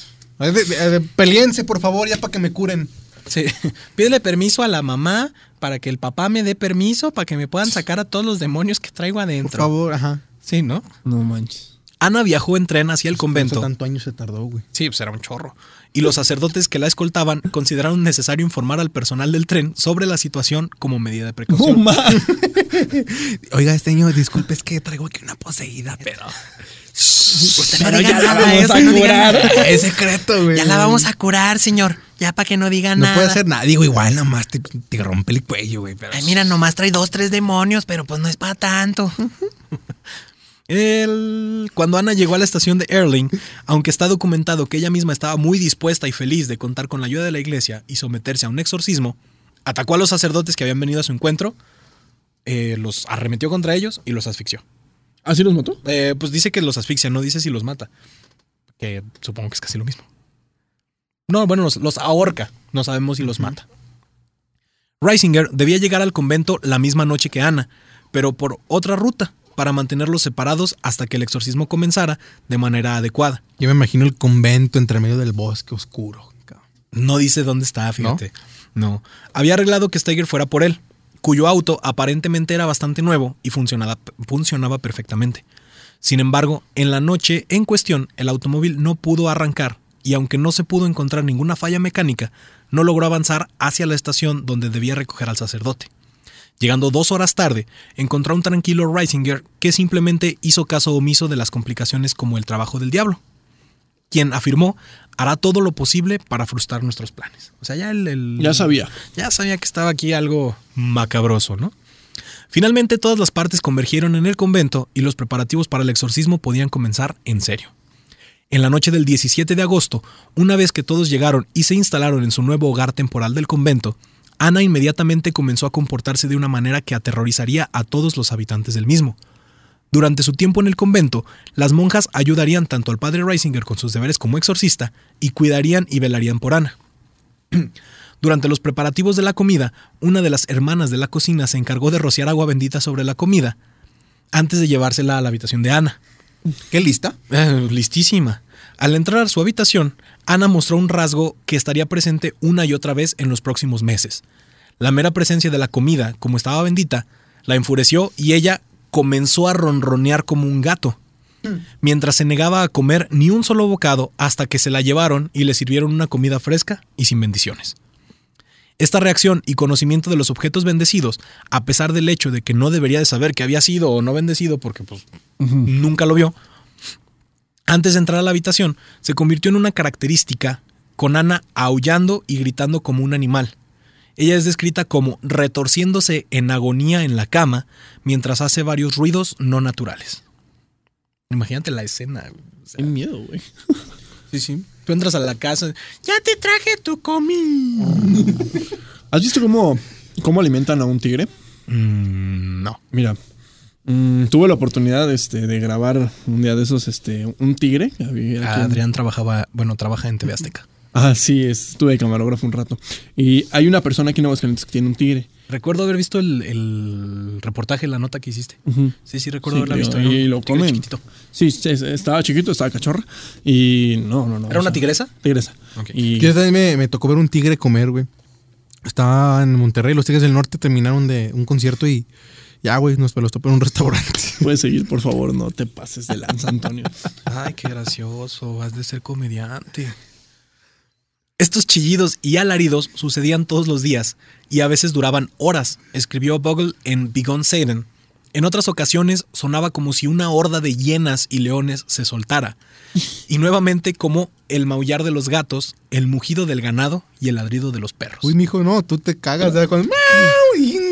Peleense, por favor, ya para que me curen. Sí. Pídele permiso a la mamá para que el papá me dé permiso para que me puedan sacar a todos los demonios que traigo Por adentro. favor, ajá. Sí, ¿no? No manches. Ana viajó en tren hacia el Por convento. tanto año se tardó, güey. Sí, pues era un chorro. Y los sacerdotes que la escoltaban consideraron necesario informar al personal del tren sobre la situación como medida de ¡No precaución. Oiga, señor, disculpe, es que traigo aquí una poseída, pero. Usted Pero ya la vamos a curar. Es secreto, güey. a curar, señor. Ya para que no diga No puede hacer nada. Digo, igual, nada más te, te rompe el cuello, güey. Pero... nomás trae dos, tres demonios, pero pues no es para tanto. El- Cuando Ana llegó a la estación de Erling, aunque está documentado que ella misma estaba muy dispuesta y feliz de contar con la ayuda de la iglesia y someterse a un exorcismo, atacó a los sacerdotes que habían venido a su encuentro, eh, los arremetió contra ellos y los asfixió. ¿Así los mató? Eh, pues dice que los asfixia, no dice si los mata. Que supongo que es casi lo mismo. No, bueno, los, los ahorca. No sabemos si los mata. Reisinger debía llegar al convento la misma noche que Ana, pero por otra ruta, para mantenerlos separados hasta que el exorcismo comenzara de manera adecuada. Yo me imagino el convento entre medio del bosque oscuro. No dice dónde está, fíjate. No. Había arreglado que Steiger fuera por él, cuyo auto aparentemente era bastante nuevo y funcionaba, funcionaba perfectamente. Sin embargo, en la noche en cuestión, el automóvil no pudo arrancar y aunque no se pudo encontrar ninguna falla mecánica, no logró avanzar hacia la estación donde debía recoger al sacerdote. Llegando dos horas tarde, encontró a un tranquilo Reisinger que simplemente hizo caso omiso de las complicaciones como el trabajo del diablo, quien afirmó hará todo lo posible para frustrar nuestros planes. O sea, ya el, el- Ya sabía. ya sabía que estaba aquí algo macabroso, ¿no? Finalmente todas las partes convergieron en el convento y los preparativos para el exorcismo podían comenzar en serio. En la noche del 17 de agosto, una vez que todos llegaron y se instalaron en su nuevo hogar temporal del convento, Ana inmediatamente comenzó a comportarse de una manera que aterrorizaría a todos los habitantes del mismo. Durante su tiempo en el convento, las monjas ayudarían tanto al padre Reisinger con sus deberes como exorcista y cuidarían y velarían por Ana. Durante los preparativos de la comida, una de las hermanas de la cocina se encargó de rociar agua bendita sobre la comida antes de llevársela a la habitación de Ana. ¿Qué lista? Eh, listísima. Al entrar a su habitación, Ana mostró un rasgo que estaría presente una y otra vez en los próximos meses. La mera presencia de la comida, como estaba bendita, la enfureció y ella comenzó a ronronear como un gato, mientras se negaba a comer ni un solo bocado hasta que se la llevaron y le sirvieron una comida fresca y sin bendiciones. Esta reacción y conocimiento de los objetos bendecidos, a pesar del hecho de que no debería de saber que había sido o no bendecido porque pues, nunca lo vio, antes de entrar a la habitación, se convirtió en una característica, con Ana aullando y gritando como un animal. Ella es descrita como retorciéndose en agonía en la cama mientras hace varios ruidos no naturales. Imagínate la escena. o sea, Qué miedo, güey. Sí, sí. tú entras a la casa, ya te traje tu comida. ¿Has visto cómo, cómo alimentan a un tigre? Mm, no. Mira, mm, tuve la oportunidad este, de grabar un día de esos este, un tigre. había en- Adrián trabajaba, bueno, trabaja en TV Azteca. Ah, sí, estuve de camarógrafo un rato. Y hay una persona aquí en Aguascalientes que tiene un tigre. Recuerdo haber visto el, el reportaje, la nota que hiciste. Sí, sí, recuerdo Sí, haberla visto. y lo comen. chiquitito. Sí, sí, estaba chiquito, estaba cachorra. Y no, no, no. ¿Era una sea, tigresa? Tigresa. Y Yo también me, me tocó ver un tigre comer, güey. Estaba en Monterrey, los Tigres del Norte terminaron de un concierto y ya, güey, nos los topé en un restaurante. puedes seguir, por favor, no te pases de lanza, Antonio. Ay, qué gracioso, has de ser comediante. Estos chillidos y alaridos sucedían todos los días y a veces duraban horas, escribió Bogle en Begone Satan. En otras ocasiones sonaba como si una horda de hienas y leones se soltara, y nuevamente como el maullar de los gatos, el mugido del ganado y el ladrido de los perros. Uy, mijo, no, tú te cagas.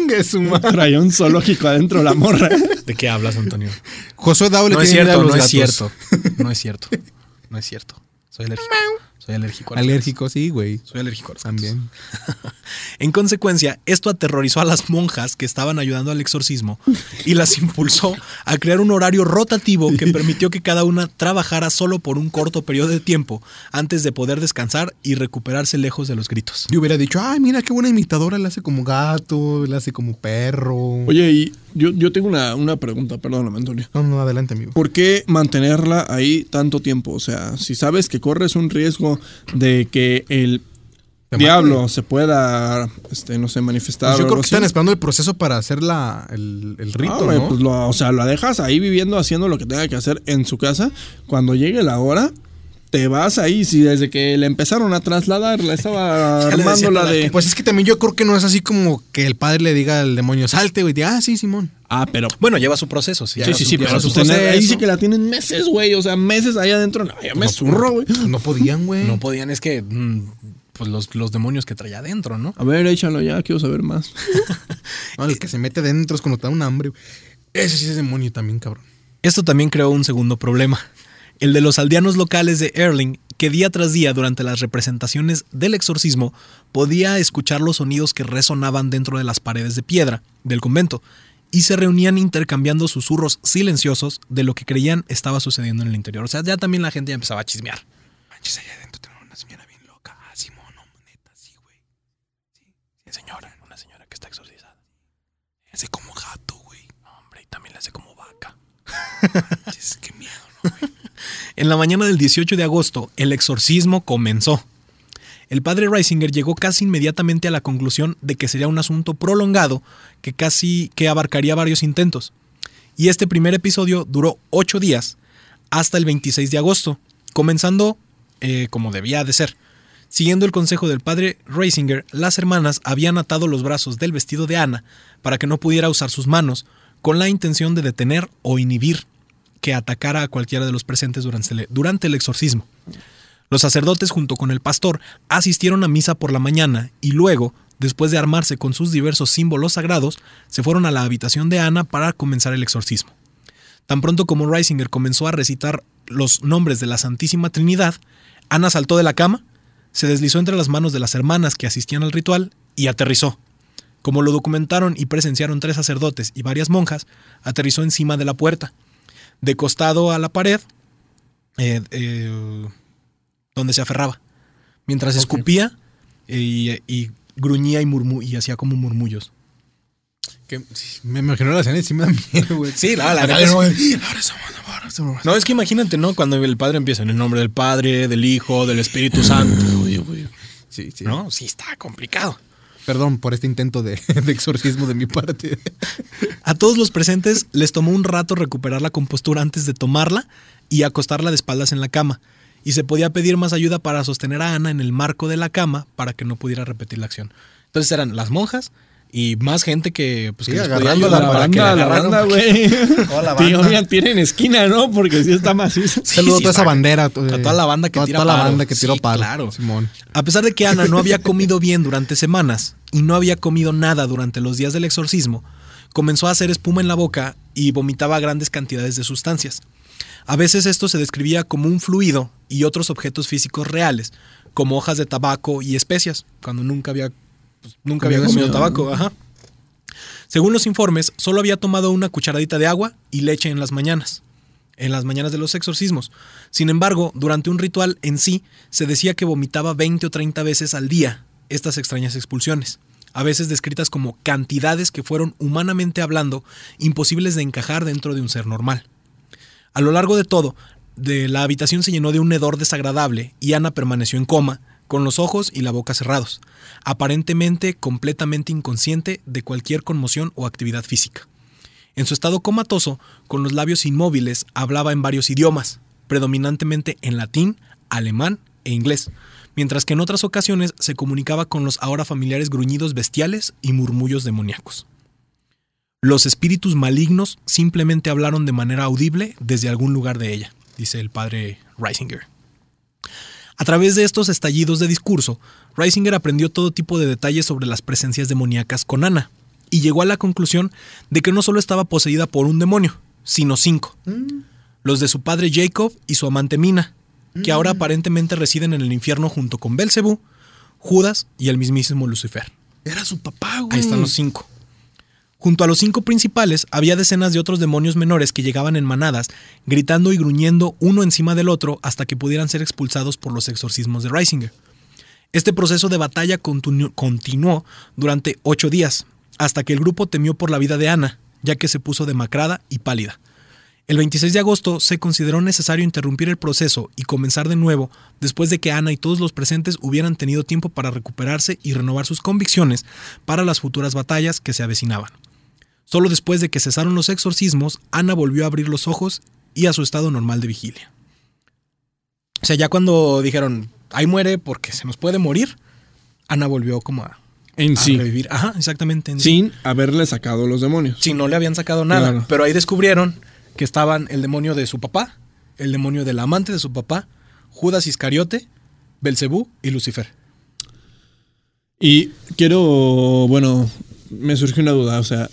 Cuando. ¡Miau! ¡Ingue su madre! Traía un zoológico adentro la morra. ¿De qué hablas, Antonio? Josué Dao le No es tiene miedo a cierto, los no es gatos. cierto. No es cierto. No es cierto. Soy alérgico. Soy alérgico a Alérgico, sí, güey. Soy alérgico a. También. En consecuencia, esto aterrorizó a las monjas que estaban ayudando al exorcismo y las impulsó a crear un horario rotativo que permitió que cada una trabajara solo por un corto periodo de tiempo antes de poder descansar y recuperarse lejos de los gritos. Yo hubiera dicho, ay, mira qué buena imitadora, le hace como gato, le hace como perro. Oye, y yo, yo tengo una, una pregunta, perdóname, Antonio. No, no, adelante, amigo. ¿Por qué mantenerla ahí tanto tiempo? O sea, si sabes que corres un riesgo de que el diablo mate. se pueda, este, no sé, manifestar. Pues yo creo que están esperando el proceso para hacer la, el, el rito, Ah, ¿no? pues lo- o sea, la dejas ahí viviendo, haciendo lo que tenga que hacer en su casa. Cuando llegue la hora, te vas ahí. Si desde que le empezaron a trasladar, la estaba Ya armando la la de. Pues es que también yo creo que no es así como que el padre le diga al demonio, salte, güey. y diga, Ah, sí, Simón. Ah, pero. Bueno, lleva su proceso, sí. Sí, Ya sí, sí, ya pero su pues tener- ahí sí que la tienen meses, güey. O sea, meses ahí adentro. No, yo me zurro, güey. No podían, güey. No podían, es que mm, pues los, los demonios que traía adentro, ¿no? A ver, échalo ya, quiero saber más. No, el que se mete dentro es cuando te da un hambre. güey. Ese sí es demonio también, cabrón. Esto también creó un segundo problema, el de los aldeanos locales de Erling, que día tras día durante las representaciones del exorcismo podía escuchar los sonidos que resonaban dentro de las paredes de piedra del convento y se reunían intercambiando susurros silenciosos de lo que creían estaba sucediendo en el interior. O sea, ya también la gente ya empezaba a chismear. Manches, allá adentro tenemos una señora bien loca. Ah, Simón, no, neta, sí, güey. Señora, una señora que está exorcizada. Hace como gato, güey. Hombre, y también le hace como vaca. Manches, qué miedo, ¿no? En la mañana del 18 de agosto, el exorcismo comenzó. El padre Reisinger llegó casi inmediatamente a la conclusión de que sería un asunto prolongado que casi que abarcaría varios intentos. Y este primer episodio duró ocho días, hasta el 26 de agosto, comenzando eh, como debía de ser. Siguiendo el consejo del padre Reisinger, las hermanas habían atado los brazos del vestido de Ana para que no pudiera usar sus manos, con la intención de detener o inhibir que atacara a cualquiera de los presentes durante el, durante el exorcismo. Los sacerdotes junto con el pastor asistieron a misa por la mañana y luego, después de armarse con sus diversos símbolos sagrados, se fueron a la habitación de Ana para comenzar el exorcismo. Tan pronto como Reisinger comenzó a recitar los nombres de la Santísima Trinidad, Ana saltó de la cama, se deslizó entre las manos de las hermanas que asistían al ritual y aterrizó. Como lo documentaron y presenciaron tres sacerdotes y varias monjas, aterrizó encima de la puerta, de costado a la pared, eh, eh, donde se aferraba, mientras escupía eh, y, y gruñía y, y hacía como murmullos. Que, me imagino la escena y sí me da miedo, güey. Sí, la- la somos, ahora somos. No, es que imagínate, ¿no? Cuando el padre empieza en el nombre del Padre, del Hijo, del Espíritu Santo. Sí, sí. ¿No? Sí, está complicado. Perdón por este intento de, exorcismo de mi parte. A todos los presentes les tomó un rato recuperar la compostura antes de tomarla y acostarla de espaldas en la cama. Y se podía pedir más ayuda para sostener a Ana en el marco de la cama para que no pudiera repetir la acción. Entonces eran las monjas y más gente que, pues, Sí, que agarrando La para para que banda, la banda, güey. Tío, banda. tienen esquina, ¿no? Porque sí está macizo. Saludo a sí, toda esa bandera. a toda la banda que toda, tira toda la banda que tiró paro. claro. Simón. A pesar de que Ana no había comido bien durante semanas y no había comido nada durante los días del exorcismo, comenzó a hacer espuma en la boca y vomitaba grandes cantidades de sustancias. A veces esto se describía como un fluido y otros objetos físicos reales, como hojas de tabaco y especias, cuando nunca había, pues, nunca había Comido tabaco. Ajá. Según los informes, solo había tomado una cucharadita de agua y leche en las mañanas, en las mañanas de los exorcismos. Sin embargo, durante un ritual en sí, se decía que vomitaba 20 o 30 veces al día estas extrañas expulsiones, a veces descritas como cantidades que fueron, humanamente hablando, imposibles de encajar dentro de un ser normal. A lo largo de todo, de la habitación se llenó de un hedor desagradable y Ana permaneció en coma, con los ojos y la boca cerrados, aparentemente completamente inconsciente de cualquier conmoción o actividad física. En su estado comatoso, con los labios inmóviles, hablaba en varios idiomas, predominantemente en latín, alemán e inglés, mientras que en otras ocasiones se comunicaba con los ahora familiares gruñidos bestiales y murmullos demoníacos. Los espíritus malignos simplemente hablaron de manera audible desde algún lugar de ella, dice el padre Reisinger. A través de estos estallidos de discurso, Reisinger aprendió todo tipo de detalles sobre las presencias demoníacas con Ana, y llegó a la conclusión de que no solo estaba poseída por un demonio, sino cinco. Los de su padre Jacob y su amante Mina, que ahora aparentemente residen en el infierno junto con Belcebú, Judas y el mismísimo Lucifer. Era su papá, güey. Ahí están los cinco. Junto a los cinco principales había decenas de otros demonios menores que llegaban en manadas, gritando y gruñendo uno encima del otro hasta que pudieran ser expulsados por los exorcismos de Reisinger. Este proceso de batalla continu- continuó durante ocho días, hasta que el grupo temió por la vida de Ana, ya que se puso demacrada y pálida. El 26 de agosto se consideró necesario interrumpir el proceso y comenzar de nuevo después de que Ana y todos los presentes hubieran tenido tiempo para recuperarse y renovar sus convicciones para las futuras batallas que se avecinaban. Solo después de que cesaron los exorcismos, Ana volvió a abrir los ojos y a su estado normal de vigilia. O sea, ya cuando dijeron, ahí muere porque se nos puede morir, Ana volvió como a, En a sí. revivir. Ajá, exactamente. en sí. Sin haberle sacado los demonios. Si no le habían sacado nada. Claro. Pero ahí descubrieron que estaban el demonio de su papá, el demonio del amante de su papá, Judas Iscariote, Belcebú y Lucifer. Y quiero, bueno, me surgió una duda, o sea,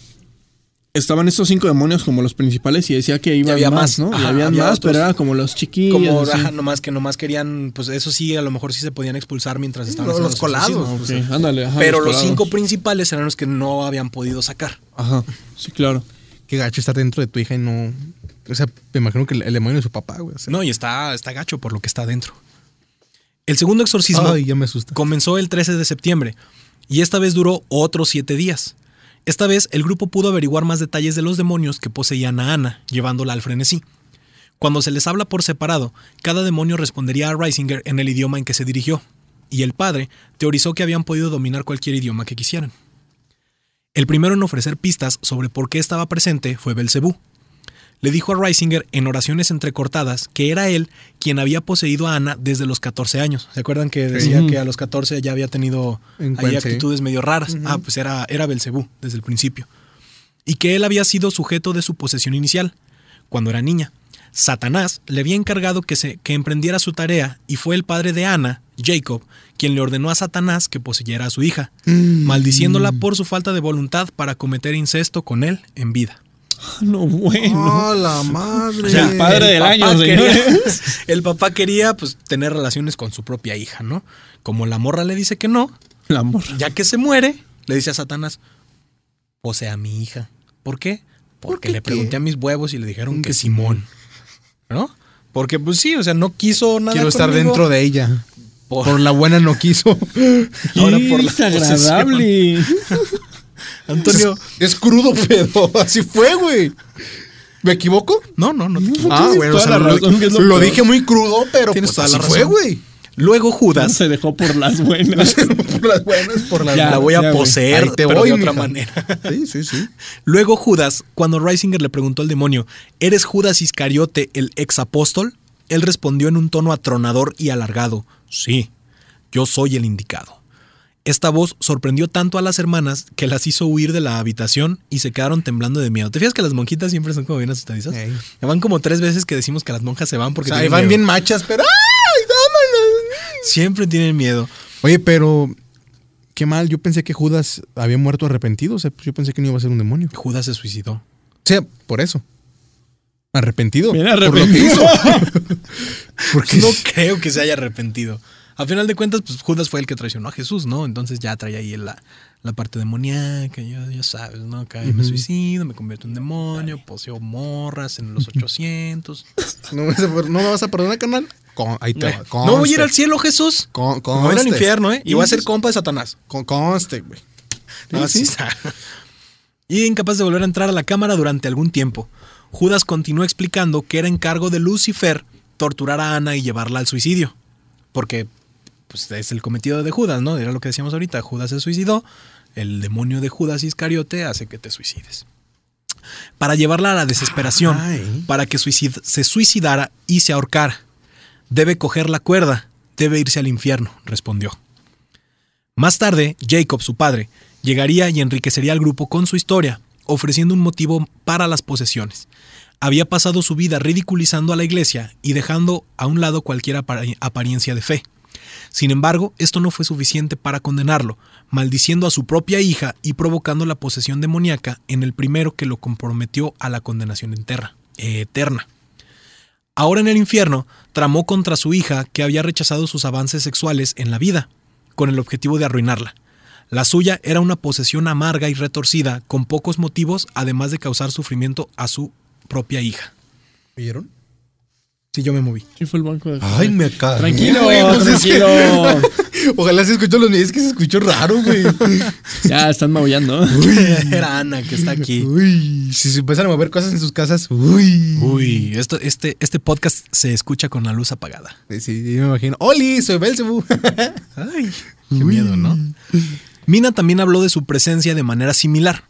estaban estos cinco demonios como los principales y decía que iban había más, más. ¿no? y Ajá, habían había más, otros. pero era como los chiquillos. Como, ajá, nomás que nomás querían, pues eso sí, a lo mejor sí se podían expulsar mientras estaban Los- los colados. ándale, ajá, Pero los colados. cinco principales eran los que no habían podido sacar. Ajá, sí, claro. Qué gacho estar dentro de tu hija y no. O sea, me imagino que el, el demonio de su papá, güey. o sea. No, y está, está gacho por lo que está dentro. El segundo exorcismo Ay, ya me asusta. comenzó el 13 de septiembre y esta vez duró otros siete días. Esta vez el grupo pudo averiguar más detalles de los demonios que poseían a Ana, llevándola al frenesí. Cuando se les habla por separado, cada demonio respondería a Reisinger en el idioma en que se dirigió, y el padre teorizó que habían podido dominar cualquier idioma que quisieran. El primero en ofrecer pistas sobre por qué estaba presente fue Belcebú. Le dijo a Reisinger en oraciones entrecortadas que era él quien había poseído a Ana desde los 14 años. ¿Se acuerdan que decía que a los 14 ya había tenido ahí actitudes medio raras? Ah, pues era, era Belcebú desde el principio. Y que él había sido sujeto de su posesión inicial, cuando era niña. Satanás le había encargado que, se, que emprendiera su tarea y fue el padre de Ana, Jacob, quien le ordenó a Satanás que poseyera a su hija, Mm. maldiciéndola por su falta de voluntad para cometer incesto con él en vida. No, bueno. ¡Oh, la madre! O sea, el padre del papá año, quería, el papá quería pues tener relaciones con su propia hija, ¿no? Como la morra le dice que no, La morra. ya que se muere, le dice a Satanás, posee a mi hija. ¿Por qué? Porque qué le qué? pregunté a mis huevos y le dijeron que Que Simón. ¿No? Porque pues sí, o sea, no quiso nada Quiero estar conmigo. dentro de ella. Por- Por la buena no quiso. Ahora por la Qué agradable. Antonio. Es crudo, pero así fue, güey. ¿Me equivoco? No, no, no te. Ah, bueno, o sea, lo, dije muy crudo, pero Tienes pues así fue, razón. güey. Luego Judas Se dejó por las buenas. por las buenas, por las Ya. la voy a güey. poseer, Ahí te pero voy, de otra manera. Sí, sí, sí. Luego Judas, cuando Reisinger le preguntó al demonio, ¿eres Judas Iscariote, el ex apóstol? Él respondió en un tono atronador y alargado, sí, yo soy el indicado. Esta voz sorprendió tanto a las hermanas que las hizo huir de la habitación y se quedaron temblando de miedo. ¿Te fijas que las monjitas siempre son como bien asustadizas? Ey. Van como tres veces que decimos que las monjas se van O porque sea, ahí tienen van miedo. bien machas, pero ¡ay, dámalas! Siempre tienen miedo. Oye, pero qué mal. Yo pensé que Judas había muerto arrepentido. O sea, yo pensé que no iba a ser un demonio. Judas se suicidó. O sea, por eso. Arrepentido. Bien Por lo que arrepentido. hizo. Porque No creo que se haya arrepentido. A final de cuentas, pues Judas fue el que traicionó a Jesús, ¿no? Entonces ya trae ahí la, la parte demoníaca, ya, ya sabes, ¿no? Acá me suicido, me convierto en demonio, poseo morras en los 800. ¿No, me vas a- no me vas a perdonar, canal. Con- ahí te va. no voy a ir conste. al cielo, Jesús. Con, Me voy a ir al conste. infierno, ¿eh? Y voy a ser compa de Satanás. Con, conste, güey. No, Sí, así sí. está. Y incapaz de volver a entrar a la cámara durante algún tiempo. Judas continuó explicando que era encargo de Lucifer torturar a Ana y llevarla al suicidio. Porque pues, es el cometido de Judas, ¿no? Era lo que decíamos ahorita. Judas se suicidó. El demonio de Judas Iscariote hace que te suicides. Para llevarla a la desesperación, Ay. para que suicid- se suicidara y se ahorcara. Debe coger la cuerda, debe irse al infierno, respondió. Más tarde, Jacob, su padre, llegaría y enriquecería al grupo con su historia, ofreciendo un motivo para las posesiones. Había pasado su vida ridiculizando a la iglesia y dejando a un lado cualquier apar- apariencia de fe. Sin embargo, esto no fue suficiente para condenarlo, maldiciendo a su propia hija y provocando la posesión demoníaca en el primero que lo comprometió a la condenación enterra- eterna. Ahora en el infierno, tramó contra su hija que había rechazado sus avances sexuales en la vida, con el objetivo de arruinarla. La suya era una posesión amarga y retorcida, con pocos motivos, además de causar sufrimiento a su propia hija. ¿Vieron? Sí, yo me moví. Sí, fue el banco de. Ay, me acá. Tranquilo, Güey, pues es que- tranquilo. Ojalá se escuchó los Es que se escuchó raro, güey. Ya están maullando. Era Ana que está aquí. Uy, si se empiezan a mover cosas en sus casas, uy. Uy, esto, este, este podcast se escucha con la luz apagada. Sí, sí, me imagino. ¡Oli! Soy Belzebú. Ay, qué miedo, ¿no? Mina también habló de su presencia de manera similar.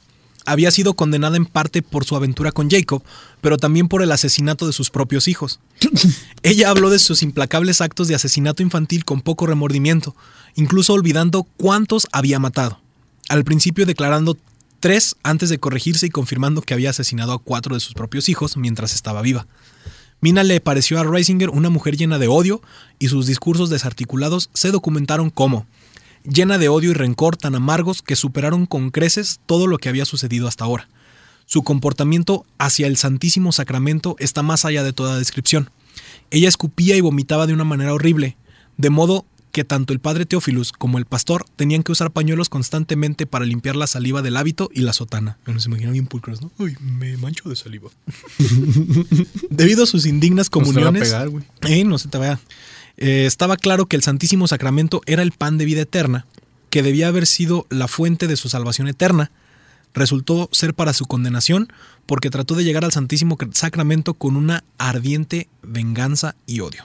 Había sido condenada en parte por su aventura con Jacob, pero también por el asesinato de sus propios hijos. Ella habló de sus implacables actos de asesinato infantil con poco remordimiento, incluso olvidando cuántos había matado. Al principio declarando tres antes de corregirse y confirmando que había asesinado a cuatro de sus propios hijos mientras estaba viva. Mina le pareció a Reisinger una mujer llena de odio y sus discursos desarticulados se documentaron como llena de odio y rencor tan amargos que superaron con creces todo lo que había sucedido hasta ahora. Su comportamiento hacia el Santísimo Sacramento está más allá de toda descripción. Ella escupía y vomitaba de una manera horrible, de modo que tanto el padre Teófilus como el pastor tenían que usar pañuelos constantemente para limpiar la saliva del hábito y la sotana. Bueno, se imaginan bien pulcros, ¿no? Uy, me mancho de saliva. Debido a sus indignas Nos te va a comuniones... pegar, güey. Eh, no se te vaya. Eh, estaba claro que el Santísimo Sacramento era el pan de vida eterna, que debía haber sido la fuente de su salvación eterna. Resultó ser para su condenación porque trató de llegar al Santísimo Sacramento con una ardiente venganza y odio.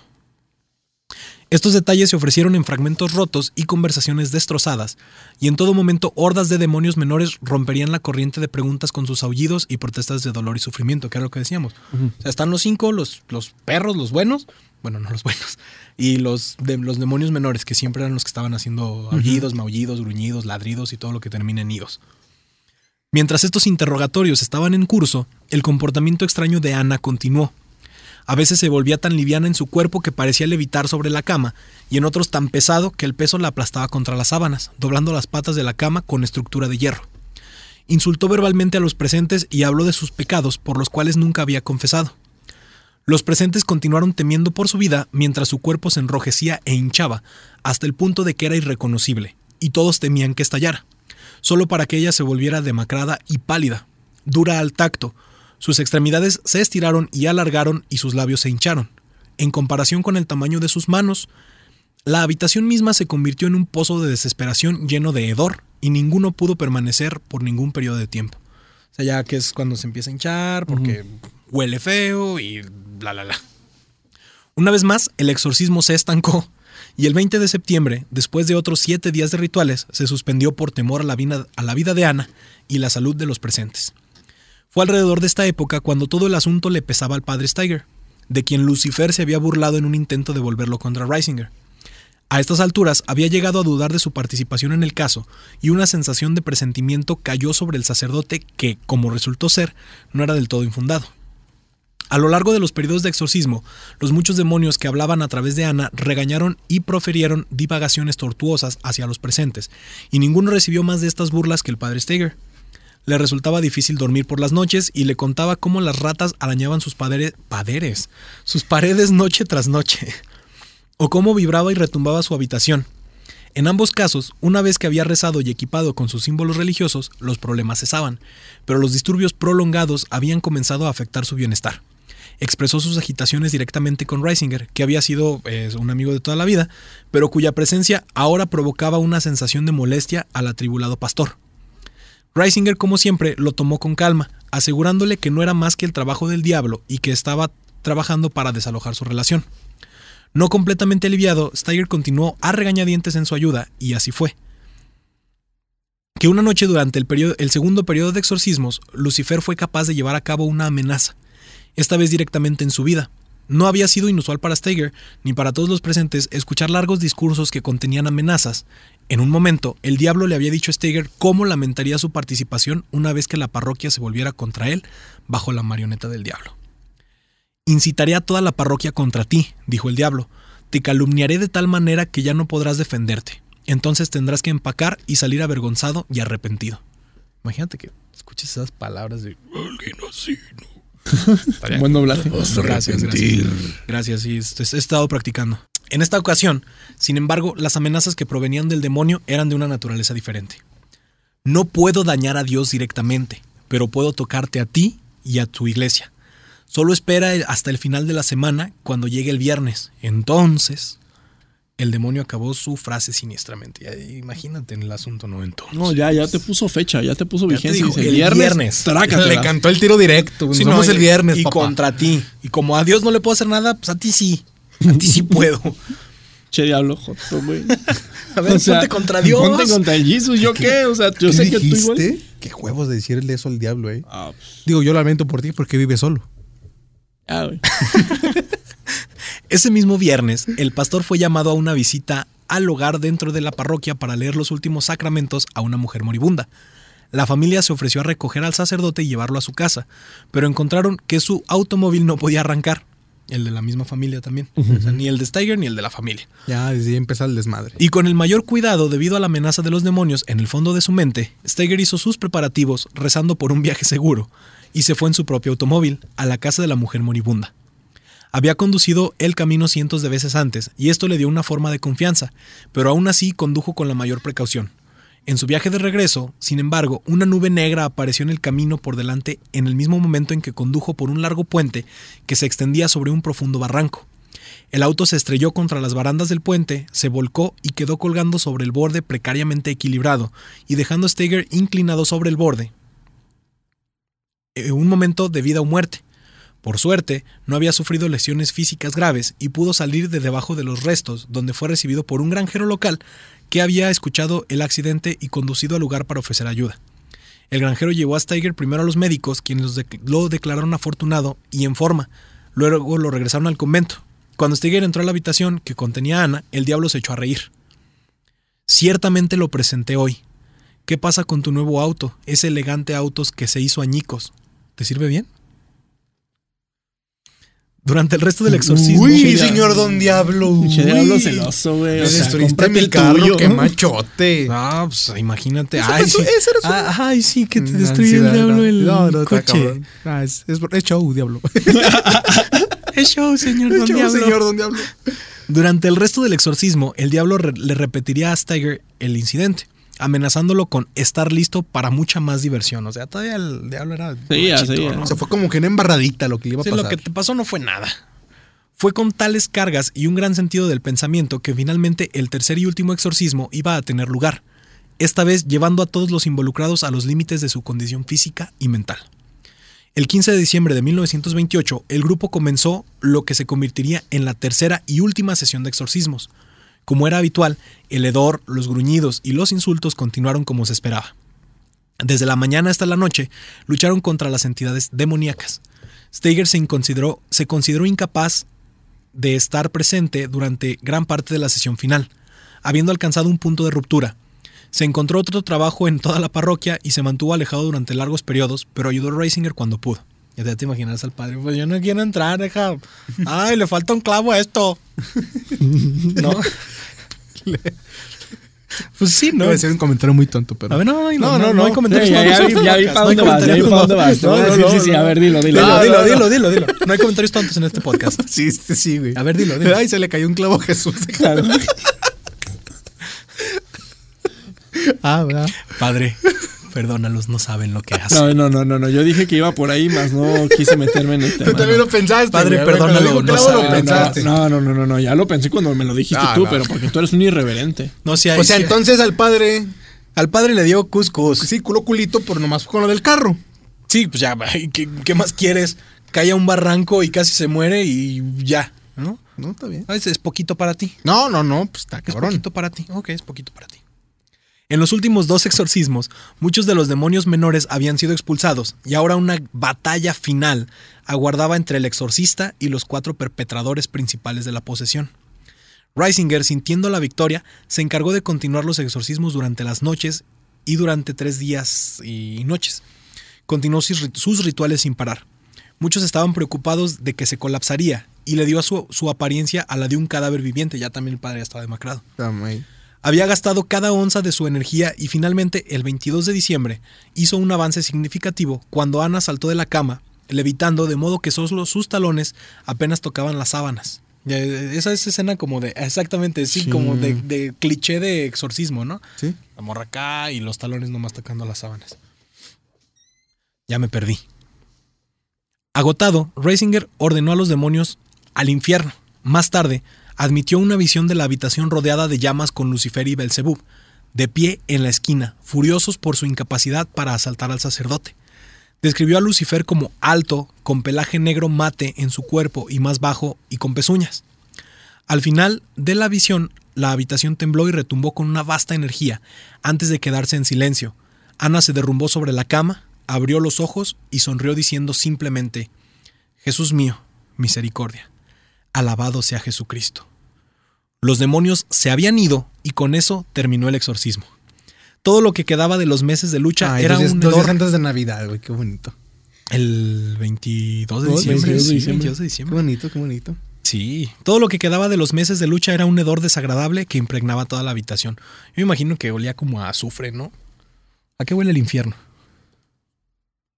Estos detalles se ofrecieron en fragmentos rotos y conversaciones destrozadas, y en todo momento hordas de demonios menores romperían la corriente de preguntas con sus aullidos y protestas de dolor y sufrimiento, que era lo que decíamos. O sea, están los cinco, los, los perros, los buenos, bueno, no los buenos, y los, de, los demonios menores, que siempre eran los que estaban haciendo aullidos, maullidos, gruñidos, ladridos y todo lo que termina en idos. Mientras estos interrogatorios estaban en curso, el comportamiento extraño de Ana continuó. A veces se volvía tan liviana en su cuerpo que parecía levitar sobre la cama, y en otros tan pesado que el peso la aplastaba contra las sábanas, doblando las patas de la cama con estructura de hierro. Insultó verbalmente a los presentes y habló de sus pecados por los cuales nunca había confesado. Los presentes continuaron temiendo por su vida mientras su cuerpo se enrojecía e hinchaba, hasta el punto de que era irreconocible, y todos temían que estallara, solo para que ella se volviera demacrada y pálida, dura al tacto, sus extremidades se estiraron y alargaron y sus labios se hincharon. En comparación con el tamaño de sus manos, la habitación misma se convirtió en un pozo de desesperación lleno de hedor y ninguno pudo permanecer por ningún periodo de tiempo. O sea, ya que es cuando se empieza a hinchar porque huele feo y bla, bla, bla. Una vez más, el exorcismo se estancó y el 20 de septiembre, después de otros siete días de rituales, se suspendió por temor a la vida, a la vida de Ana y la salud de los presentes. Fue alrededor de esta época cuando todo el asunto le pesaba al padre Steiger, de quien Lucifer se había burlado en un intento de volverlo contra Reisinger. A estas alturas había llegado a dudar de su participación en el caso, y una sensación de presentimiento cayó sobre el sacerdote que, como resultó ser, no era del todo infundado. A lo largo de los periodos de exorcismo, los muchos demonios que hablaban a través de Ana regañaron y proferieron divagaciones tortuosas hacia los presentes, y ninguno recibió más de estas burlas que el padre Steiger. Le resultaba difícil dormir por las noches y le contaba cómo las ratas arañaban sus padere- paderes, sus paredes noche tras noche, o cómo vibraba y retumbaba su habitación. En ambos casos, una vez que había rezado y equipado con sus símbolos religiosos, los problemas cesaban, pero los disturbios prolongados habían comenzado a afectar su bienestar. Expresó sus agitaciones directamente con Reisinger, que había sido eh, un amigo de toda la vida, pero cuya presencia ahora provocaba una sensación de molestia al atribulado pastor. Reisinger, como siempre, lo tomó con calma, asegurándole que no era más que el trabajo del diablo y que estaba trabajando para desalojar su relación. No completamente aliviado, Steiger continuó a regañadientes en su ayuda, y así fue. Que una noche durante el, periodo- el segundo periodo de exorcismos, Lucifer fue capaz de llevar a cabo una amenaza, esta vez directamente en su vida. No había sido inusual para Steiger, ni para todos los presentes, escuchar largos discursos que contenían amenazas. En un momento, el diablo le había dicho a Steiger cómo lamentaría su participación una vez que la parroquia se volviera contra él bajo la marioneta del diablo. Incitaré a toda la parroquia contra ti, dijo el diablo. Te calumniaré de tal manera que ya no podrás defenderte. Entonces tendrás que empacar y salir avergonzado y arrepentido. Imagínate que escuches esas palabras de alguien así, ¿no? Buen doblaje. Gracias, gracias. Gracias, sí, he estado practicando. En esta ocasión, sin embargo, las amenazas que provenían del demonio eran de una naturaleza diferente. No puedo dañar a Dios directamente, pero puedo tocarte a ti y a tu iglesia. Solo espera hasta el final de la semana, cuando llegue el viernes. Entonces, el demonio acabó su frase siniestramente. Imagínate en el asunto, ¿no? Entonces. No, ya, ya te puso fecha, ya te puso te vigencia. dijo, Dice, el viernes. trácatela. Le cantó el tiro directo. Sí, Nos no, el viernes, Y papá. contra ti. Y como a Dios no le puedo hacer nada, pues a ti sí. A ti sí puedo. Che, diablo, joto, güey. A ver, ponte contra Dios. Ponte contra el Jesus, ¿yo qué? O sea, yo sé que tú igual. dijiste? Qué huevos de decirle eso al diablo, eh. Ah, pues, Digo, yo lamento por ti porque vive solo. ya, güey. Ese mismo viernes, el pastor fue llamado a una visita al hogar dentro de la parroquia para leer los últimos sacramentos a una mujer moribunda. La familia se ofreció a recoger al sacerdote y llevarlo a su casa, pero encontraron que su automóvil no podía arrancar. El de la misma familia también. O sea, ni el de Steiger ni el de la familia. Ya, desde ahí empieza el desmadre. Y con el mayor cuidado debido a la amenaza de los demonios en el fondo de su mente, Steiger hizo sus preparativos rezando por un viaje seguro y se fue en su propio automóvil a la casa de la mujer moribunda. Había conducido el camino cientos de veces antes y esto le dio una forma de confianza, pero aún así condujo con la mayor precaución. En su viaje de regreso, sin embargo, una nube negra apareció en el camino por delante en el mismo momento en que condujo por un largo puente que se extendía sobre un profundo barranco. El auto se estrelló contra las barandas del puente, se volcó y quedó colgando sobre el borde precariamente equilibrado y dejando a Steger inclinado sobre el borde. En un momento de vida o muerte. Por suerte, no había sufrido lesiones físicas graves y pudo salir de debajo de los restos, donde fue recibido por un granjero local que había escuchado el accidente y conducido al lugar para ofrecer ayuda. El granjero llevó a Steiger primero a los médicos, quienes lo declararon afortunado y en forma. Luego lo regresaron al convento. Cuando Steiger entró a la habitación que contenía a Ana, el diablo se echó a reír. Ciertamente lo presenté hoy. ¿Qué pasa con tu nuevo auto? Ese elegante auto que se hizo añicos. ¿Te sirve bien? Durante el resto del exorcismo. Uy, Che, señor Don Diablo. Pinche uy. diablo celoso, güey. O sea, destruiste mi el carro, tuyo. qué machote. Ah, pues imagínate. Ese Ay, era su- sí. ese era su- Ah, ay, sí, que te Mm, destruye el diablo no. el No, no, está coche. Ah, es, es, es show, diablo. Es show, señor Es Don show, Diablo. señor Don Diablo. Durante el resto del exorcismo, el diablo re- le repetiría a Steiger el incidente, amenazándolo con estar listo para mucha más diversión. O sea, todavía el diablo era. Sí, ya, sí, ya. ¿no? O sea, fue como que una embarradita lo que le iba a Sí, pasar. lo que te pasó no fue nada. Fue con tales cargas y un gran sentido del pensamiento que finalmente el tercer y último exorcismo iba a tener lugar, esta vez llevando a todos los involucrados a los límites de su condición física y mental. El 15 de diciembre de 1928, el grupo comenzó lo que se convertiría en la tercera y última sesión de exorcismos. Como era habitual, el hedor, los gruñidos y los insultos continuaron como se esperaba. Desde la mañana hasta la noche, lucharon contra las entidades demoníacas. Steiger se consideró, incapaz de estar presente durante gran parte de la sesión final, habiendo alcanzado un punto de ruptura. Se encontró otro trabajo en toda la parroquia y se mantuvo alejado durante largos periodos, pero ayudó a Reisinger cuando pudo. Ya te- imaginas al padre, pues yo no quiero entrar, deja. Ay, le falta un clavo a esto. ¿No? Pues sí, ¿no? A decir un comentario muy tonto, pero. A ver, no, no, No, no, no, no, hay comentarios tontos. vi- ya vi No para dónde vas, ya vi para dónde vas. No, sí, sí, a ver, dilo, dilo. Dilo, dilo. dilo, dilo. No hay comentarios tontos en este podcast. Sí, sí, sí, güey. A ver, dilo, dilo. Ay, se le cayó un clavo a Jesús. Claro. ah, ¿verdad? Padre, perdónalos, no saben lo que hacen. No, no, no, no, no. Yo dije que iba por ahí, más no quise meterme en el tema. Tú también lo pensaste. Padre, güey. perdónalo, no clavo, lo sabe, pensaste. No, no, no, no, no, ya lo pensé cuando me lo dijiste No, tú, no. pero porque tú eres un irreverente. No, sí, hay- O sea, entonces al padre, al padre le dio cuscus. sí, culo culito, por nomás con lo del carro. Sí, pues ya, ¿qué, qué más quieres? Cae a un barranco y casi se muere y ya, ¿no? No, está bien. A veces es poquito para ti. No, no, no, pues está Es cabrón. poquito para ti. Ok, es poquito para ti. En los últimos dos exorcismos, muchos de los demonios menores habían sido expulsados y ahora una batalla final aguardaba entre el exorcista y los cuatro perpetradores principales de la posesión. Reisinger, sintiendo la victoria, se encargó de continuar los exorcismos durante las noches y durante tres días y noches. Continuó sus rit- sus rituales sin parar. Muchos estaban preocupados de que se colapsaría y le dio su, su apariencia a la de un cadáver viviente, ya también el padre estaba demacrado. Muy- Había gastado cada onza de su energía y finalmente el 22 de diciembre hizo un avance significativo cuando Ana saltó de la cama levitando de modo que solo sus talones apenas tocaban las sábanas. Eh, Esa es escena como de, exactamente, sí, Sí. como de, de cliché de exorcismo, ¿no? Sí. La morra acá y los talones nomás tocando las sábanas. Ya me perdí. Agotado, Reisinger ordenó a los demonios al infierno. Más tarde, admitió una visión de la habitación rodeada de llamas con Lucifer y Belzebub, de pie en la esquina, furiosos por su incapacidad para asaltar al sacerdote. Describió a Lucifer como alto, con pelaje negro mate en su cuerpo y más bajo y con pezuñas. Al final de la visión, la habitación tembló y retumbó con una vasta energía, antes de quedarse en silencio. Ana se derrumbó sobre la cama, abrió los ojos y sonrió diciendo simplemente, Jesús mío, misericordia, alabado sea Jesucristo. Los demonios se habían ido y con eso terminó el exorcismo. Todo lo que quedaba de los meses de lucha Ay, era dos días, un dos días antes de Navidad, güey, qué bonito. El 22 de Dos, diciembre. 22 de sí, diciembre. 22 de Qué bonito, qué bonito. Sí, todo lo que quedaba de los meses de lucha era un hedor desagradable que impregnaba toda la habitación. Yo me imagino que olía como a azufre, ¿no? ¿A qué huele el infierno?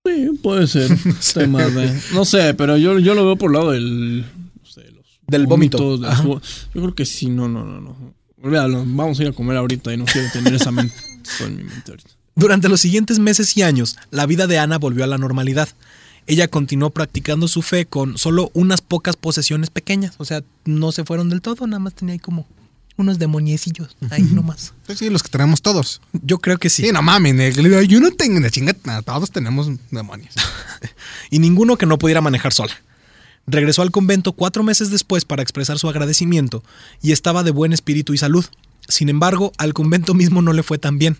Sí, puede ser. tema de- no sé, pero yo, yo lo veo por el lado del. Del vómito. de Yo creo que sí, no, no, no, no. Olvídalo, vamos a ir a comer ahorita y no quiero tener esa mente eso en mi mente ahorita. Durante los siguientes meses y años, la vida de Ana volvió a la normalidad. Ella continuó practicando su fe con solo unas pocas posesiones pequeñas. O sea, no se fueron del todo, nada más tenía ahí como unos demoniecillos ahí nomás. Sí, sí, los que tenemos todos. Yo creo que sí. Sí, no mames, yo no tengo una chingada, todos tenemos demonios. y ninguno que no pudiera manejar sola. Regresó al convento cuatro meses después para expresar su agradecimiento y estaba de buen espíritu y salud. Sin embargo, al convento mismo no le fue tan bien,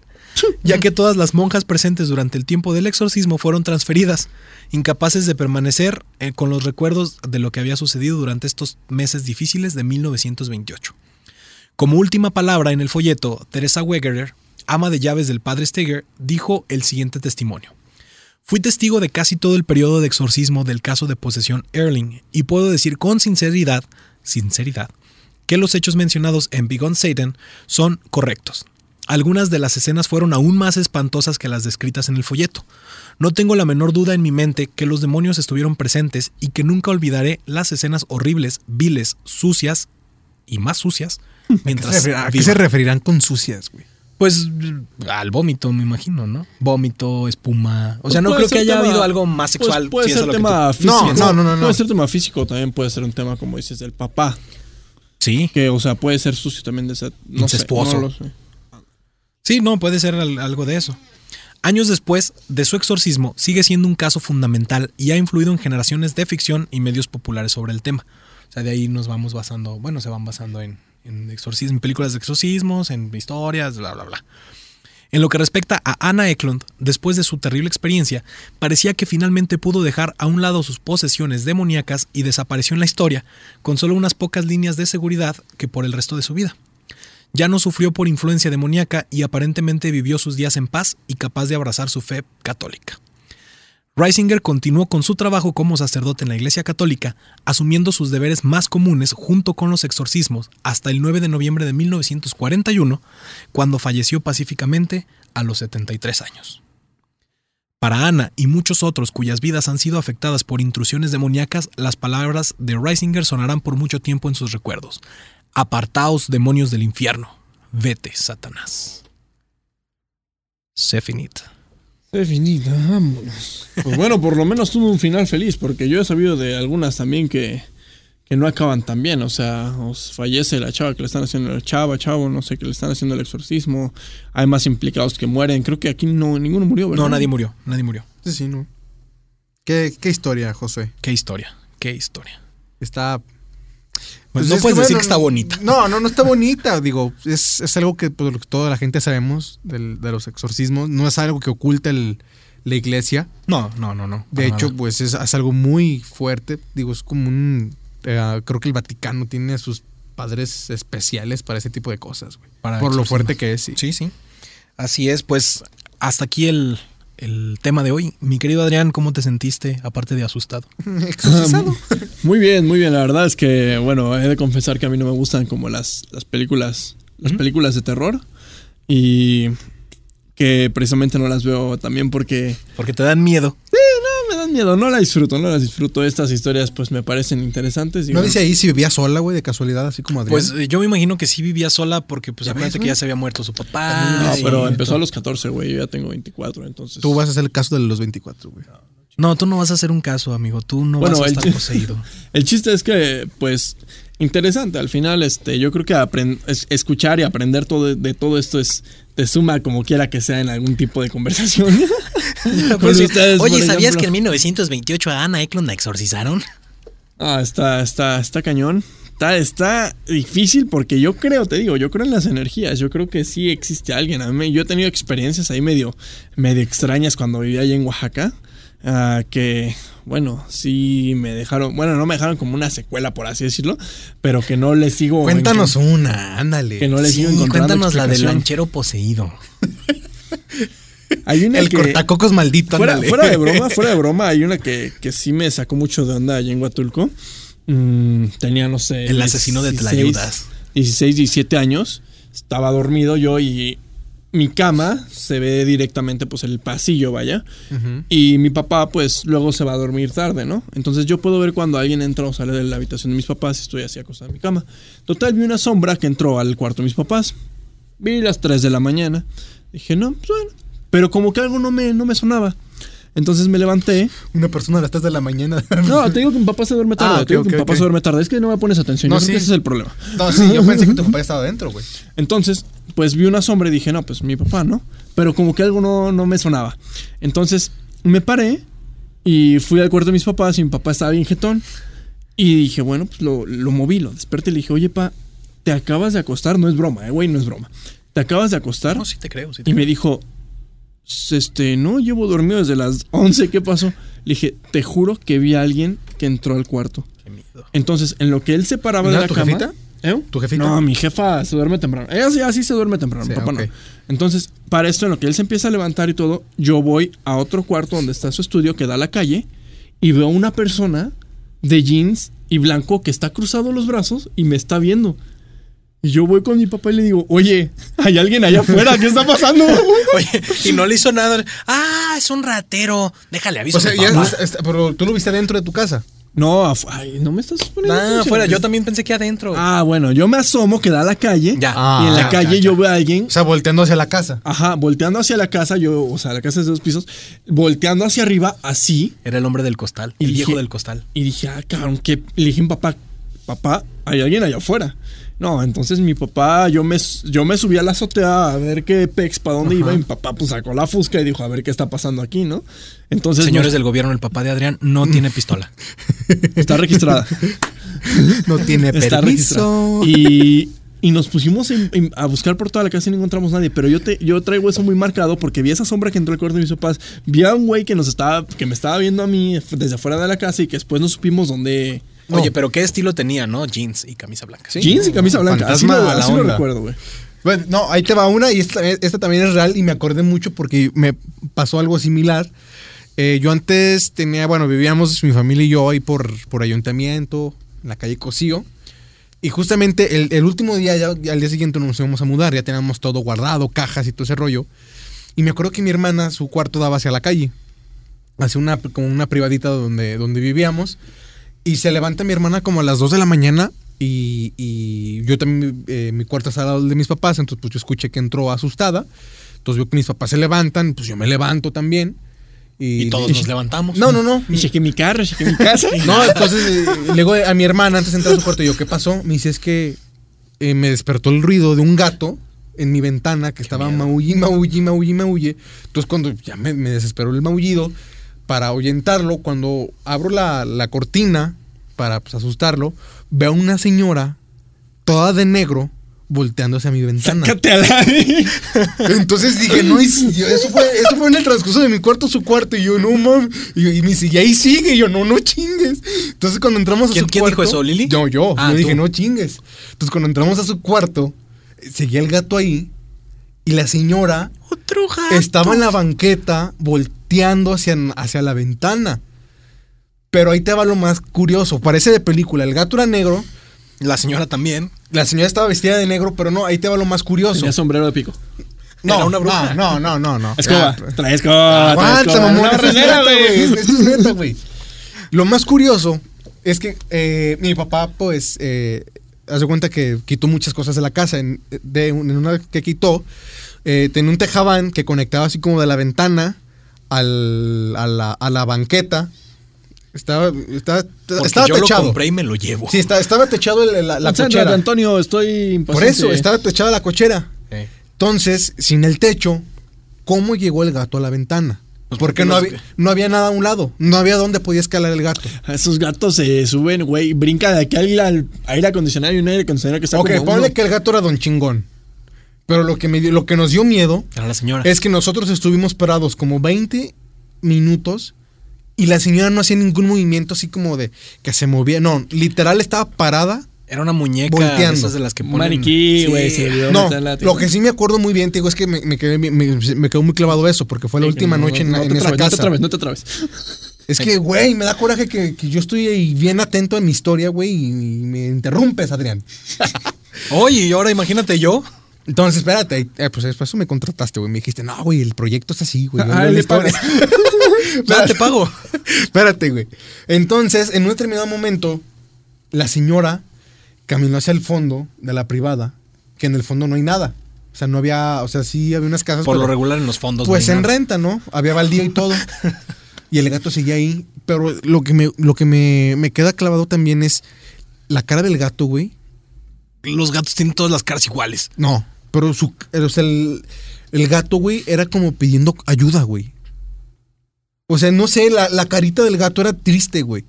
ya que todas las monjas presentes durante el tiempo del exorcismo fueron transferidas, incapaces de permanecer eh, con los recuerdos de lo que había sucedido durante estos meses difíciles de 1928. Como última palabra en el folleto, Teresa Wegerer, ama de llaves del padre Steger, dijo el siguiente testimonio. Fui testigo de casi todo el periodo de exorcismo del caso de posesión Erling y puedo decir con sinceridad, sinceridad, que los hechos mencionados en Beyond Satan son correctos. Algunas de las escenas fueron aún más espantosas que las descritas en el folleto. No tengo la menor duda en mi mente que los demonios estuvieron presentes y que nunca olvidaré las escenas horribles, viles, sucias y más sucias ¿A qué mientras se refer- ¿A qué se referirán con sucias, güey? Pues al vómito, me imagino, ¿no? Vómito, espuma. O sea, Pues no puede creo que haya tema- habido algo más Pues sexual. puede si eso ser es lo que tema tú- físico. No, no, no, no, no. Puede ser tema físico, también puede ser un tema, como dices, del papá. Sí, Que, o sea, puede ser sucio también de ese. No Incestuoso. No sí, no, puede ser al- algo de eso. Años después de su exorcismo, sigue siendo un caso fundamental y ha influido en generaciones de ficción y medios populares sobre el tema. O sea, de ahí nos vamos basando, bueno, se van basando en, en películas de exorcismos, en historias, bla, bla, bla. En lo que respecta a Anna Eklund, después de su terrible experiencia, parecía que finalmente pudo dejar a un lado sus posesiones demoníacas y desapareció en la historia, con solo unas pocas líneas de seguridad que por el resto de su vida. Ya no sufrió por influencia demoníaca y aparentemente vivió sus días en paz y capaz de abrazar su fe católica. Reisinger continuó con su trabajo como sacerdote en la Iglesia Católica, asumiendo sus deberes más comunes junto con los exorcismos hasta el 9 de noviembre de 1941, cuando falleció pacíficamente a los 73 años. Para Ana y muchos otros cuyas vidas han sido afectadas por intrusiones demoníacas, las palabras de Reisinger sonarán por mucho tiempo en sus recuerdos. Apartaos, demonios del infierno. Vete, Satanás. Se finita. Definida, vámonos. Pues bueno, por lo menos tuvo un final feliz, porque yo he sabido de algunas también que, que no acaban tan bien. O sea, os fallece la chava que le están haciendo el chava, chavo, no sé, que le están haciendo el exorcismo. Hay más implicados que mueren. Creo que aquí no ninguno murió, ¿verdad? No, nadie murió, nadie murió. Sí, sí, no. ¿Qué, qué historia, José? Qué historia, qué historia. Está. Pues Pues no es puedes que, decir bueno, que está bonita. No, no, no está bonita. Digo, es, es algo que pues, toda la gente sabemos del- de los exorcismos. No es algo que oculta el- la iglesia. No, no, no, no. De hecho, nada. pues es, es algo muy fuerte. Digo, es como un. eh, creo que el Vaticano tiene a sus padres especiales para ese tipo de cosas, güey. Para Por lo fuerte que es, sí. Sí, sí. Así es, pues hasta aquí el, el tema de hoy. Mi querido Adrián, ¿cómo te sentiste aparte de asustado? Exorcizado. Muy bien, muy bien. La verdad es que, bueno, he de confesar que a mí no me gustan como las, las películas, las películas de terror. Y que precisamente no las veo también porque Porque te dan miedo. no me dan miedo, no la disfruto, no las disfruto. Estas historias pues me parecen interesantes. y ¿No dice ahí si vivía sola, güey, de casualidad, así como Adrián? Pues yo me imagino que sí vivía sola porque pues ¿Ya acuérdate que ya se había muerto su papá. No, pero todo. empezó a los 14, güey. Yo ya tengo 24, entonces. Tú vas a hacer el caso de los 24, güey. No, tú no vas a hacer un caso, amigo. Tú no Bueno, vas a el- estar poseído. El chiste es que, pues, interesante. Al final, este, yo creo que escuchar y aprender todo de, todo esto es te suma como quiera que sea en algún tipo de conversación. Con Pues, ustedes, Oye, ¿sabías ejemplo. que en 1928 a Ana Eklund la exorcizaron? Ah, está, está, está cañón. Está, está difícil porque yo creo, te digo, yo creo en las energías. Yo creo que sí existe alguien. A mí, yo he tenido experiencias ahí medio, medio extrañas cuando vivía allá en Oaxaca. Ah, que, bueno, sí me dejaron, bueno, no me dejaron como una secuela, por así decirlo, pero que no le sigo. Cuéntanos una, ándale. Que no le Sí, sigo encontrando cuéntanos la del lanchero poseído. Hay una El que, cortacocos maldito, fuera, ándale. fuera de broma, fuera de broma, hay una que, que sí me sacó mucho de onda allá en Huatulco. Mm, tenía, no sé. El asesino de 16, Tlayudas. 16, 17 años. Estaba dormido yo y mi cama se ve directamente, pues, el pasillo, vaya. Y mi papá, pues, luego se va a dormir tarde, ¿no? Entonces yo puedo ver cuando alguien entra o sale de la habitación de mis papás y estoy así acostado en mi cama. Total, vi una sombra que entró al cuarto de mis papás. Vi las 3 de la mañana. Dije, no, pues bueno. Pero como que algo no me, no me sonaba. Entonces me levanté. Una persona a las 3 de la mañana. No, te digo que mi papá se duerme tarde. Ah, ok, te digo que ok, mi papá ok. se duerme tarde. Es que no me pones atención. No, yo creo sí. que ese es el problema. No, sí, yo pensé que tu papá estaba adentro, güey. Entonces, pues vi una sombra y dije, no, pues mi papá, ¿no? Pero como que algo no, no me sonaba. Entonces me paré y fui al cuarto de mis papás y mi papá estaba bien jetón. Y dije, bueno, pues lo, lo moví, lo desperté y le dije, oye, pa, te acabas de acostar. No es broma, eh, güey, no es broma. Te acabas de acostar. No, sí te creo. Sí te Y me creo. dijo, este, no, llevo dormido desde las 11, ¿qué pasó? Le dije, te juro que vi a alguien que entró al cuarto. Qué miedo. Entonces, en lo que él se paraba ¿No de la tu cama. jefita? ¿Eh? ¿Tu jefita? No, mi jefa se duerme temprano. Ella sí, así se duerme temprano, Sí, papá no. Entonces, para esto, en lo que él se empieza a levantar y todo, yo voy a otro cuarto donde está su estudio que da a la calle y veo una persona de jeans y blanco que está cruzado los brazos y me está viendo. Y yo voy con mi papá y le digo, oye, hay alguien allá afuera, ¿qué está pasando? Oye, y no le hizo nada. Ah, es un ratero. Déjale aviso. O sea, a mi ya, papá. está- está- pero tú lo viste adentro de tu casa. No, ay, no me estás poniendo Ah, afuera. Yo también pensé que adentro. Ah, bueno, yo me asomo que da a la calle. Ya. Ah, y en la ya, calle ya, yo veo a alguien. O sea, volteando hacia la casa. Ajá, volteando hacia la casa, yo, o sea, la casa es de dos pisos, volteando hacia arriba, así. Era el hombre del costal. Y el dije- viejo del costal. Y dije, ah, cabrón, que le dije a mi papá, papá, hay alguien allá afuera. No, entonces mi papá, yo me, yo me subí a la azotea a ver qué pex, para dónde iba, y mi papá pues sacó la fusca y dijo, a ver qué está pasando aquí, ¿no? Entonces, Señores del gobierno, el papá de Adrián no tiene pistola. está registrada. No tiene Está permiso. Y, y nos pusimos en- en- a buscar por toda la casa y no encontramos nadie. Pero yo, te, yo traigo eso muy marcado porque vi esa sombra que entró al cuarto de mis papás. Vi a un güey que nos estaba, que me estaba viendo a mí desde afuera de la casa y que después no supimos dónde. No. Oye, pero ¿qué estilo tenía, no? Jeans y camisa blanca. Sí. Jeans y camisa blanca. Así, Fantasma lo, a la así lo onda. recuerdo, güey. Bueno, no, ahí te va una y esta, esta también es real y me acordé mucho porque me pasó algo similar. Eh, yo antes tenía, bueno, vivíamos mi familia y yo ahí por, por ayuntamiento, en la calle Cosío. Y justamente el, el último día, ya, ya al día siguiente nos íbamos a mudar, ya teníamos todo guardado, cajas y todo ese rollo. Y me acuerdo que mi hermana, su cuarto daba hacia la calle, hacia una, como una privadita donde, donde vivíamos. Y se levanta mi hermana como a las 2 de la mañana y, y yo también, eh, mi cuarto está al lado de mis papás, entonces pues yo escuché que entró asustada. Entonces veo que mis papás se levantan, pues yo me levanto también. Y, Y todos nos levantamos. No, no, no. Y chequé mi carro, chequé mi casa. No, entonces eh, le digo a mi hermana antes de entrar a su cuarto, y yo, ¿qué pasó? Me dice, es que eh, me despertó el ruido de un gato en mi ventana que estaba miedo. maullí, maullí, maullí, maulle. Entonces cuando ya me, me desesperó el maullido, para ahuyentarlo, cuando abro la, la cortina para pues, asustarlo, veo a una señora toda de negro volteando hacia mi ventana. Sácate a la. Entonces dije, no, y si- yo- eso, fue, eso fue en el transcurso de mi cuarto, su cuarto. Y yo, no mames. Y, me dice, y ahí sigue. Y yo, no, no chingues. Entonces cuando entramos a ¿Quién- su quién cuarto. dijo eso, Lili? Yo, yo. Ah, yo dije, no chingues. Entonces cuando entramos a su cuarto, seguía el gato ahí. Y la señora Otro gato. estaba en la banqueta volteando hacia, hacia la ventana. Pero ahí te va lo más curioso. Parece de película. El gato era negro. La señora también. La señora estaba vestida de negro, pero no, ahí te va lo más curioso. Tenía sombrero de pico. No, Era una bruja. no, no, no, no. Escoba. Ya, Trae escoba. Aguanta, mamón. Esto es neta, güey. Lo más curioso es que eh, mi papá, pues, eh, hace cuenta que quitó muchas cosas de la casa. En, de, en una que quitó, eh, tenía un tejabán que conectaba así como de la ventana al, a, la, a la banqueta. Estaba, estaba, estaba yo techado. lo compré y me lo llevo. Sí, estaba, estaba techado el- la, la cochera. Antonio, estoy Por impaciente. eso, estaba techada la cochera. Eh. Entonces, sin el techo, ¿cómo llegó el gato a la ventana? Pues porque porque no había, no había nada a un lado. No había dónde podía escalar el gato. Esos gatos se suben, güey. Brinca de aquí al, al aire acondicionado y un aire acondicionado que está ok, como ponle uno. que el gato era don chingón. Pero lo que, me dio- lo que nos dio miedo Era la señora. es que nosotros estuvimos parados como 20 minutos y la señora no hacía ningún movimiento así como de que se movía. No, literal estaba parada. Era una muñeca Volteando. de esas de las que Un ponen. maniquí, Sí. güey. olvidó No, lo que sí me acuerdo muy bien, te digo, es que me, me quedé, me, me quedó muy clavado eso, porque fue la Sí, última no, noche en, no en te esa trabes, No casa. te trabes, no te trabes. Es que, güey, me da coraje que, que yo estoy ahí bien atento a mi historia, güey, y, y me interrumpes, Adrián. Oye, y ahora imagínate yo. Entonces, espérate, eh, pues por eso me contrataste, güey. Me dijiste, no, güey, el proyecto es así, güey. Ah, le historia". Ya te pago. Espérate, güey. Entonces, en un determinado momento, la señora caminó hacia el fondo de la privada, que en el fondo no hay nada. O sea, no había, o sea, sí había unas casas. Por lo regular en los fondos. Pues no en nada. renta, ¿no? Había baldío y todo. y el gato seguía ahí. Pero lo que me, lo que me, me queda clavado también es la cara del gato, güey. Los gatos tienen todas las caras iguales. No, pero su, o sea, el, el gato, güey, era como pidiendo ayuda, güey. O sea, no sé, la, la carita del gato era triste, güey.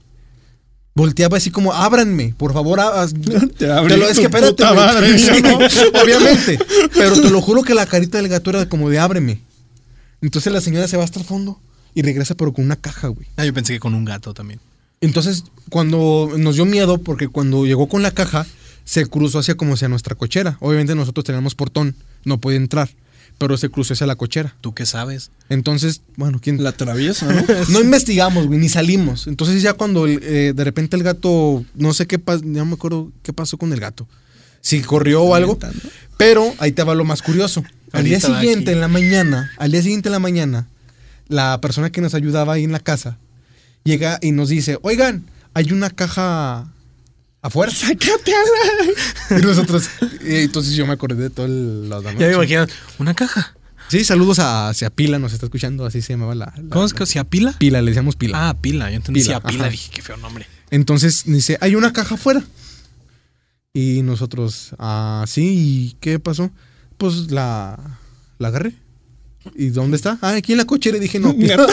Volteaba así como, ábranme, por favor. haz- Te abrí lo- es que espérate, madre, Sí, ¿no? obviamente. Pero te lo juro que la carita del gato era como de ábreme. Entonces la señora se va hasta el fondo y regresa, pero con una caja, güey. Ah, yo pensé que con un gato también. Entonces, cuando nos dio miedo, porque cuando llegó con la caja, se cruzó hacia como hacia nuestra cochera. Obviamente nosotros teníamos portón, no podía entrar, pero se cruzó hacia la cochera. ¿Tú qué sabes? Entonces, bueno, ¿quién? La atraviesa, ¿no? No investigamos, güey, ni salimos. Entonces ya cuando el, eh, de repente el gato, no sé qué pasó, ya no me acuerdo qué pasó con el gato. Si corrió o algo. Inventando. Pero ahí te va lo más curioso. Al día siguiente, en la mañana, al día siguiente en la mañana, la persona que nos ayudaba ahí en la casa llega y nos dice, oigan, hay una caja afuera. Sácate a la. Y nosotros, y entonces yo me acordé de todo el, la, la Ya me imagino. Una caja. Sí, saludos a, hacia Pila, nos está escuchando, así se llamaba la... la- ¿Cómo es que se pila? Pila, le decíamos Pila. Ah, pila. Yo entendí Pila, a pila. ajá. Dije, qué feo nombre. Entonces dice, hay una caja afuera. Y nosotros, ah, sí, ¿y qué pasó? Pues la, la agarré. ¿Y dónde está? Ah, aquí en la cochera. Y dije, no, pila.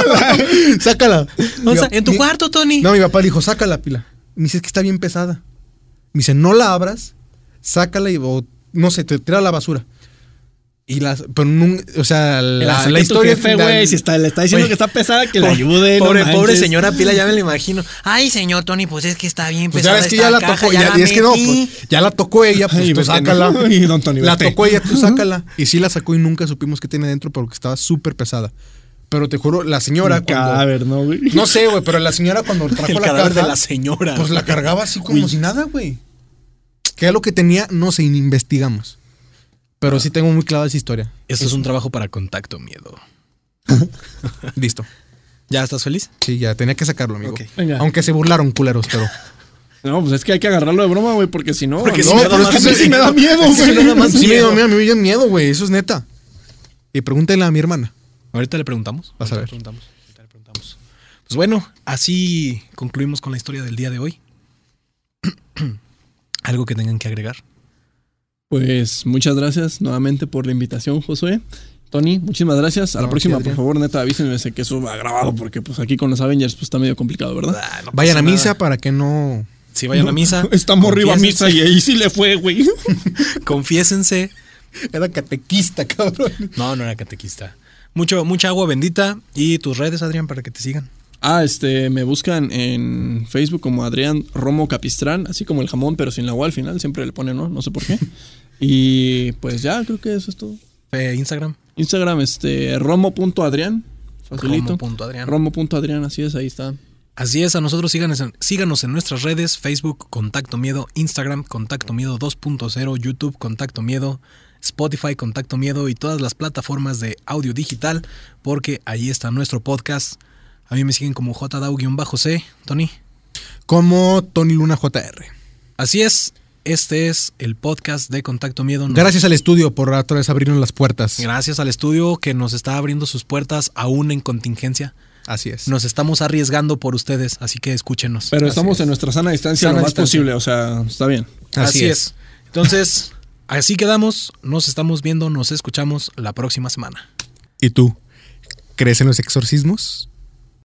sácala. O sea, en tu mi- cuarto, Tony. No, mi papá dijo, sácala, pila. Me dice, es que está bien pesada. Me dice, no la abras, sácala y, o, no sé, te tira a la basura. Y las, pero nun- o sea, la, la historia jefe, final- güey. Si está, le está diciendo Oye, que está pesada, que le Pobre- ayude. no Pobre, pobre manches. señora Pila, ya me lo imagino. Ay, señor Tony, pues es que está bien Pues ya pesada ves que ya la caja, tocó, ya, la es que no, pues, ya la tocó ella, pues Ay, tú vete, sácala. ¿no? Y don Tony, La tocó ella, tú sácala. Y sí la sacó y nunca supimos qué tiene dentro porque estaba súper pesada. Pero te juro, la señora Un cuando- cadáver, ¿no, güey? No sé, güey, pero la señora cuando trajo El la cadáver caja, de la señora. pues la cargaba así como si nada, güey. ¿Qué era lo que tenía? No sé, investigamos. Pero sí tengo muy clara esa historia. Esto es un trabajo para contacto miedo. Listo. ¿Ya estás feliz? Sí, ya tenía que sacarlo, amigo. Ok. Venga. Aunque se burlaron, culeros, pero. No, pues es que hay que agarrarlo de broma, güey, porque si no. Porque no, si da pero es que sí me da miedo, Es güey. me da sí, me miedo. dio miedo, a mí me dio miedo, güey. Eso es neta. Y pregúntenle a mi hermana. Ahorita le preguntamos. Vas a Ahorita ver. Le preguntamos. ahorita le preguntamos. Pues bueno, así concluimos con la historia del día de hoy. ¿Algo que tengan que agregar? Pues muchas gracias nuevamente por la invitación, Josué. Tony, muchísimas gracias. A la No, próxima, por favor, neta, avísenme que eso va grabado, porque pues aquí con los Avengers pues está medio complicado, ¿verdad? Ah, no Vayan a misa para que no. Si vayan a misa. Estamos arriba a misa y ahí sí le fue, güey. Confiésense. Era catequista, cabrón. No, no era catequista. Mucho, mucha agua bendita. Y tus redes, Adrián, para que te sigan. Ah, este, me buscan en Facebook como Adrián Romo Capistrán, así como el jamón, pero sin la U al final, siempre le ponen, ¿no? No sé por qué. Y pues ya, creo que eso es todo. Eh, Instagram. Instagram, este, romo.adrián, facilito. Romo.adrián. Romo.adrián, así es, ahí está. Así es, a nosotros síganos en, síganos en nuestras redes, Facebook, Contacto Miedo, Instagram, Contacto Miedo 2.0, YouTube, Contacto Miedo, Spotify, Contacto Miedo y todas las plataformas de audio digital, porque ahí está nuestro podcast. A mí me siguen como JDAU-C, Tony. Como Tony Luna JR. Así es, este es el podcast de Contacto Miedo. Gracias al estudio por otra vez abrirnos las puertas. Gracias al estudio que nos está abriendo sus puertas aún en contingencia. Así es. Nos estamos arriesgando por ustedes, así que escúchenos. Pero Así estamos es. en nuestra sana distancia Sana lo más distancia. posible, o sea, está bien. Así, es. Entonces, así quedamos. Nos estamos viendo, nos escuchamos la próxima semana. ¿Y tú? ¿Crees en los exorcismos?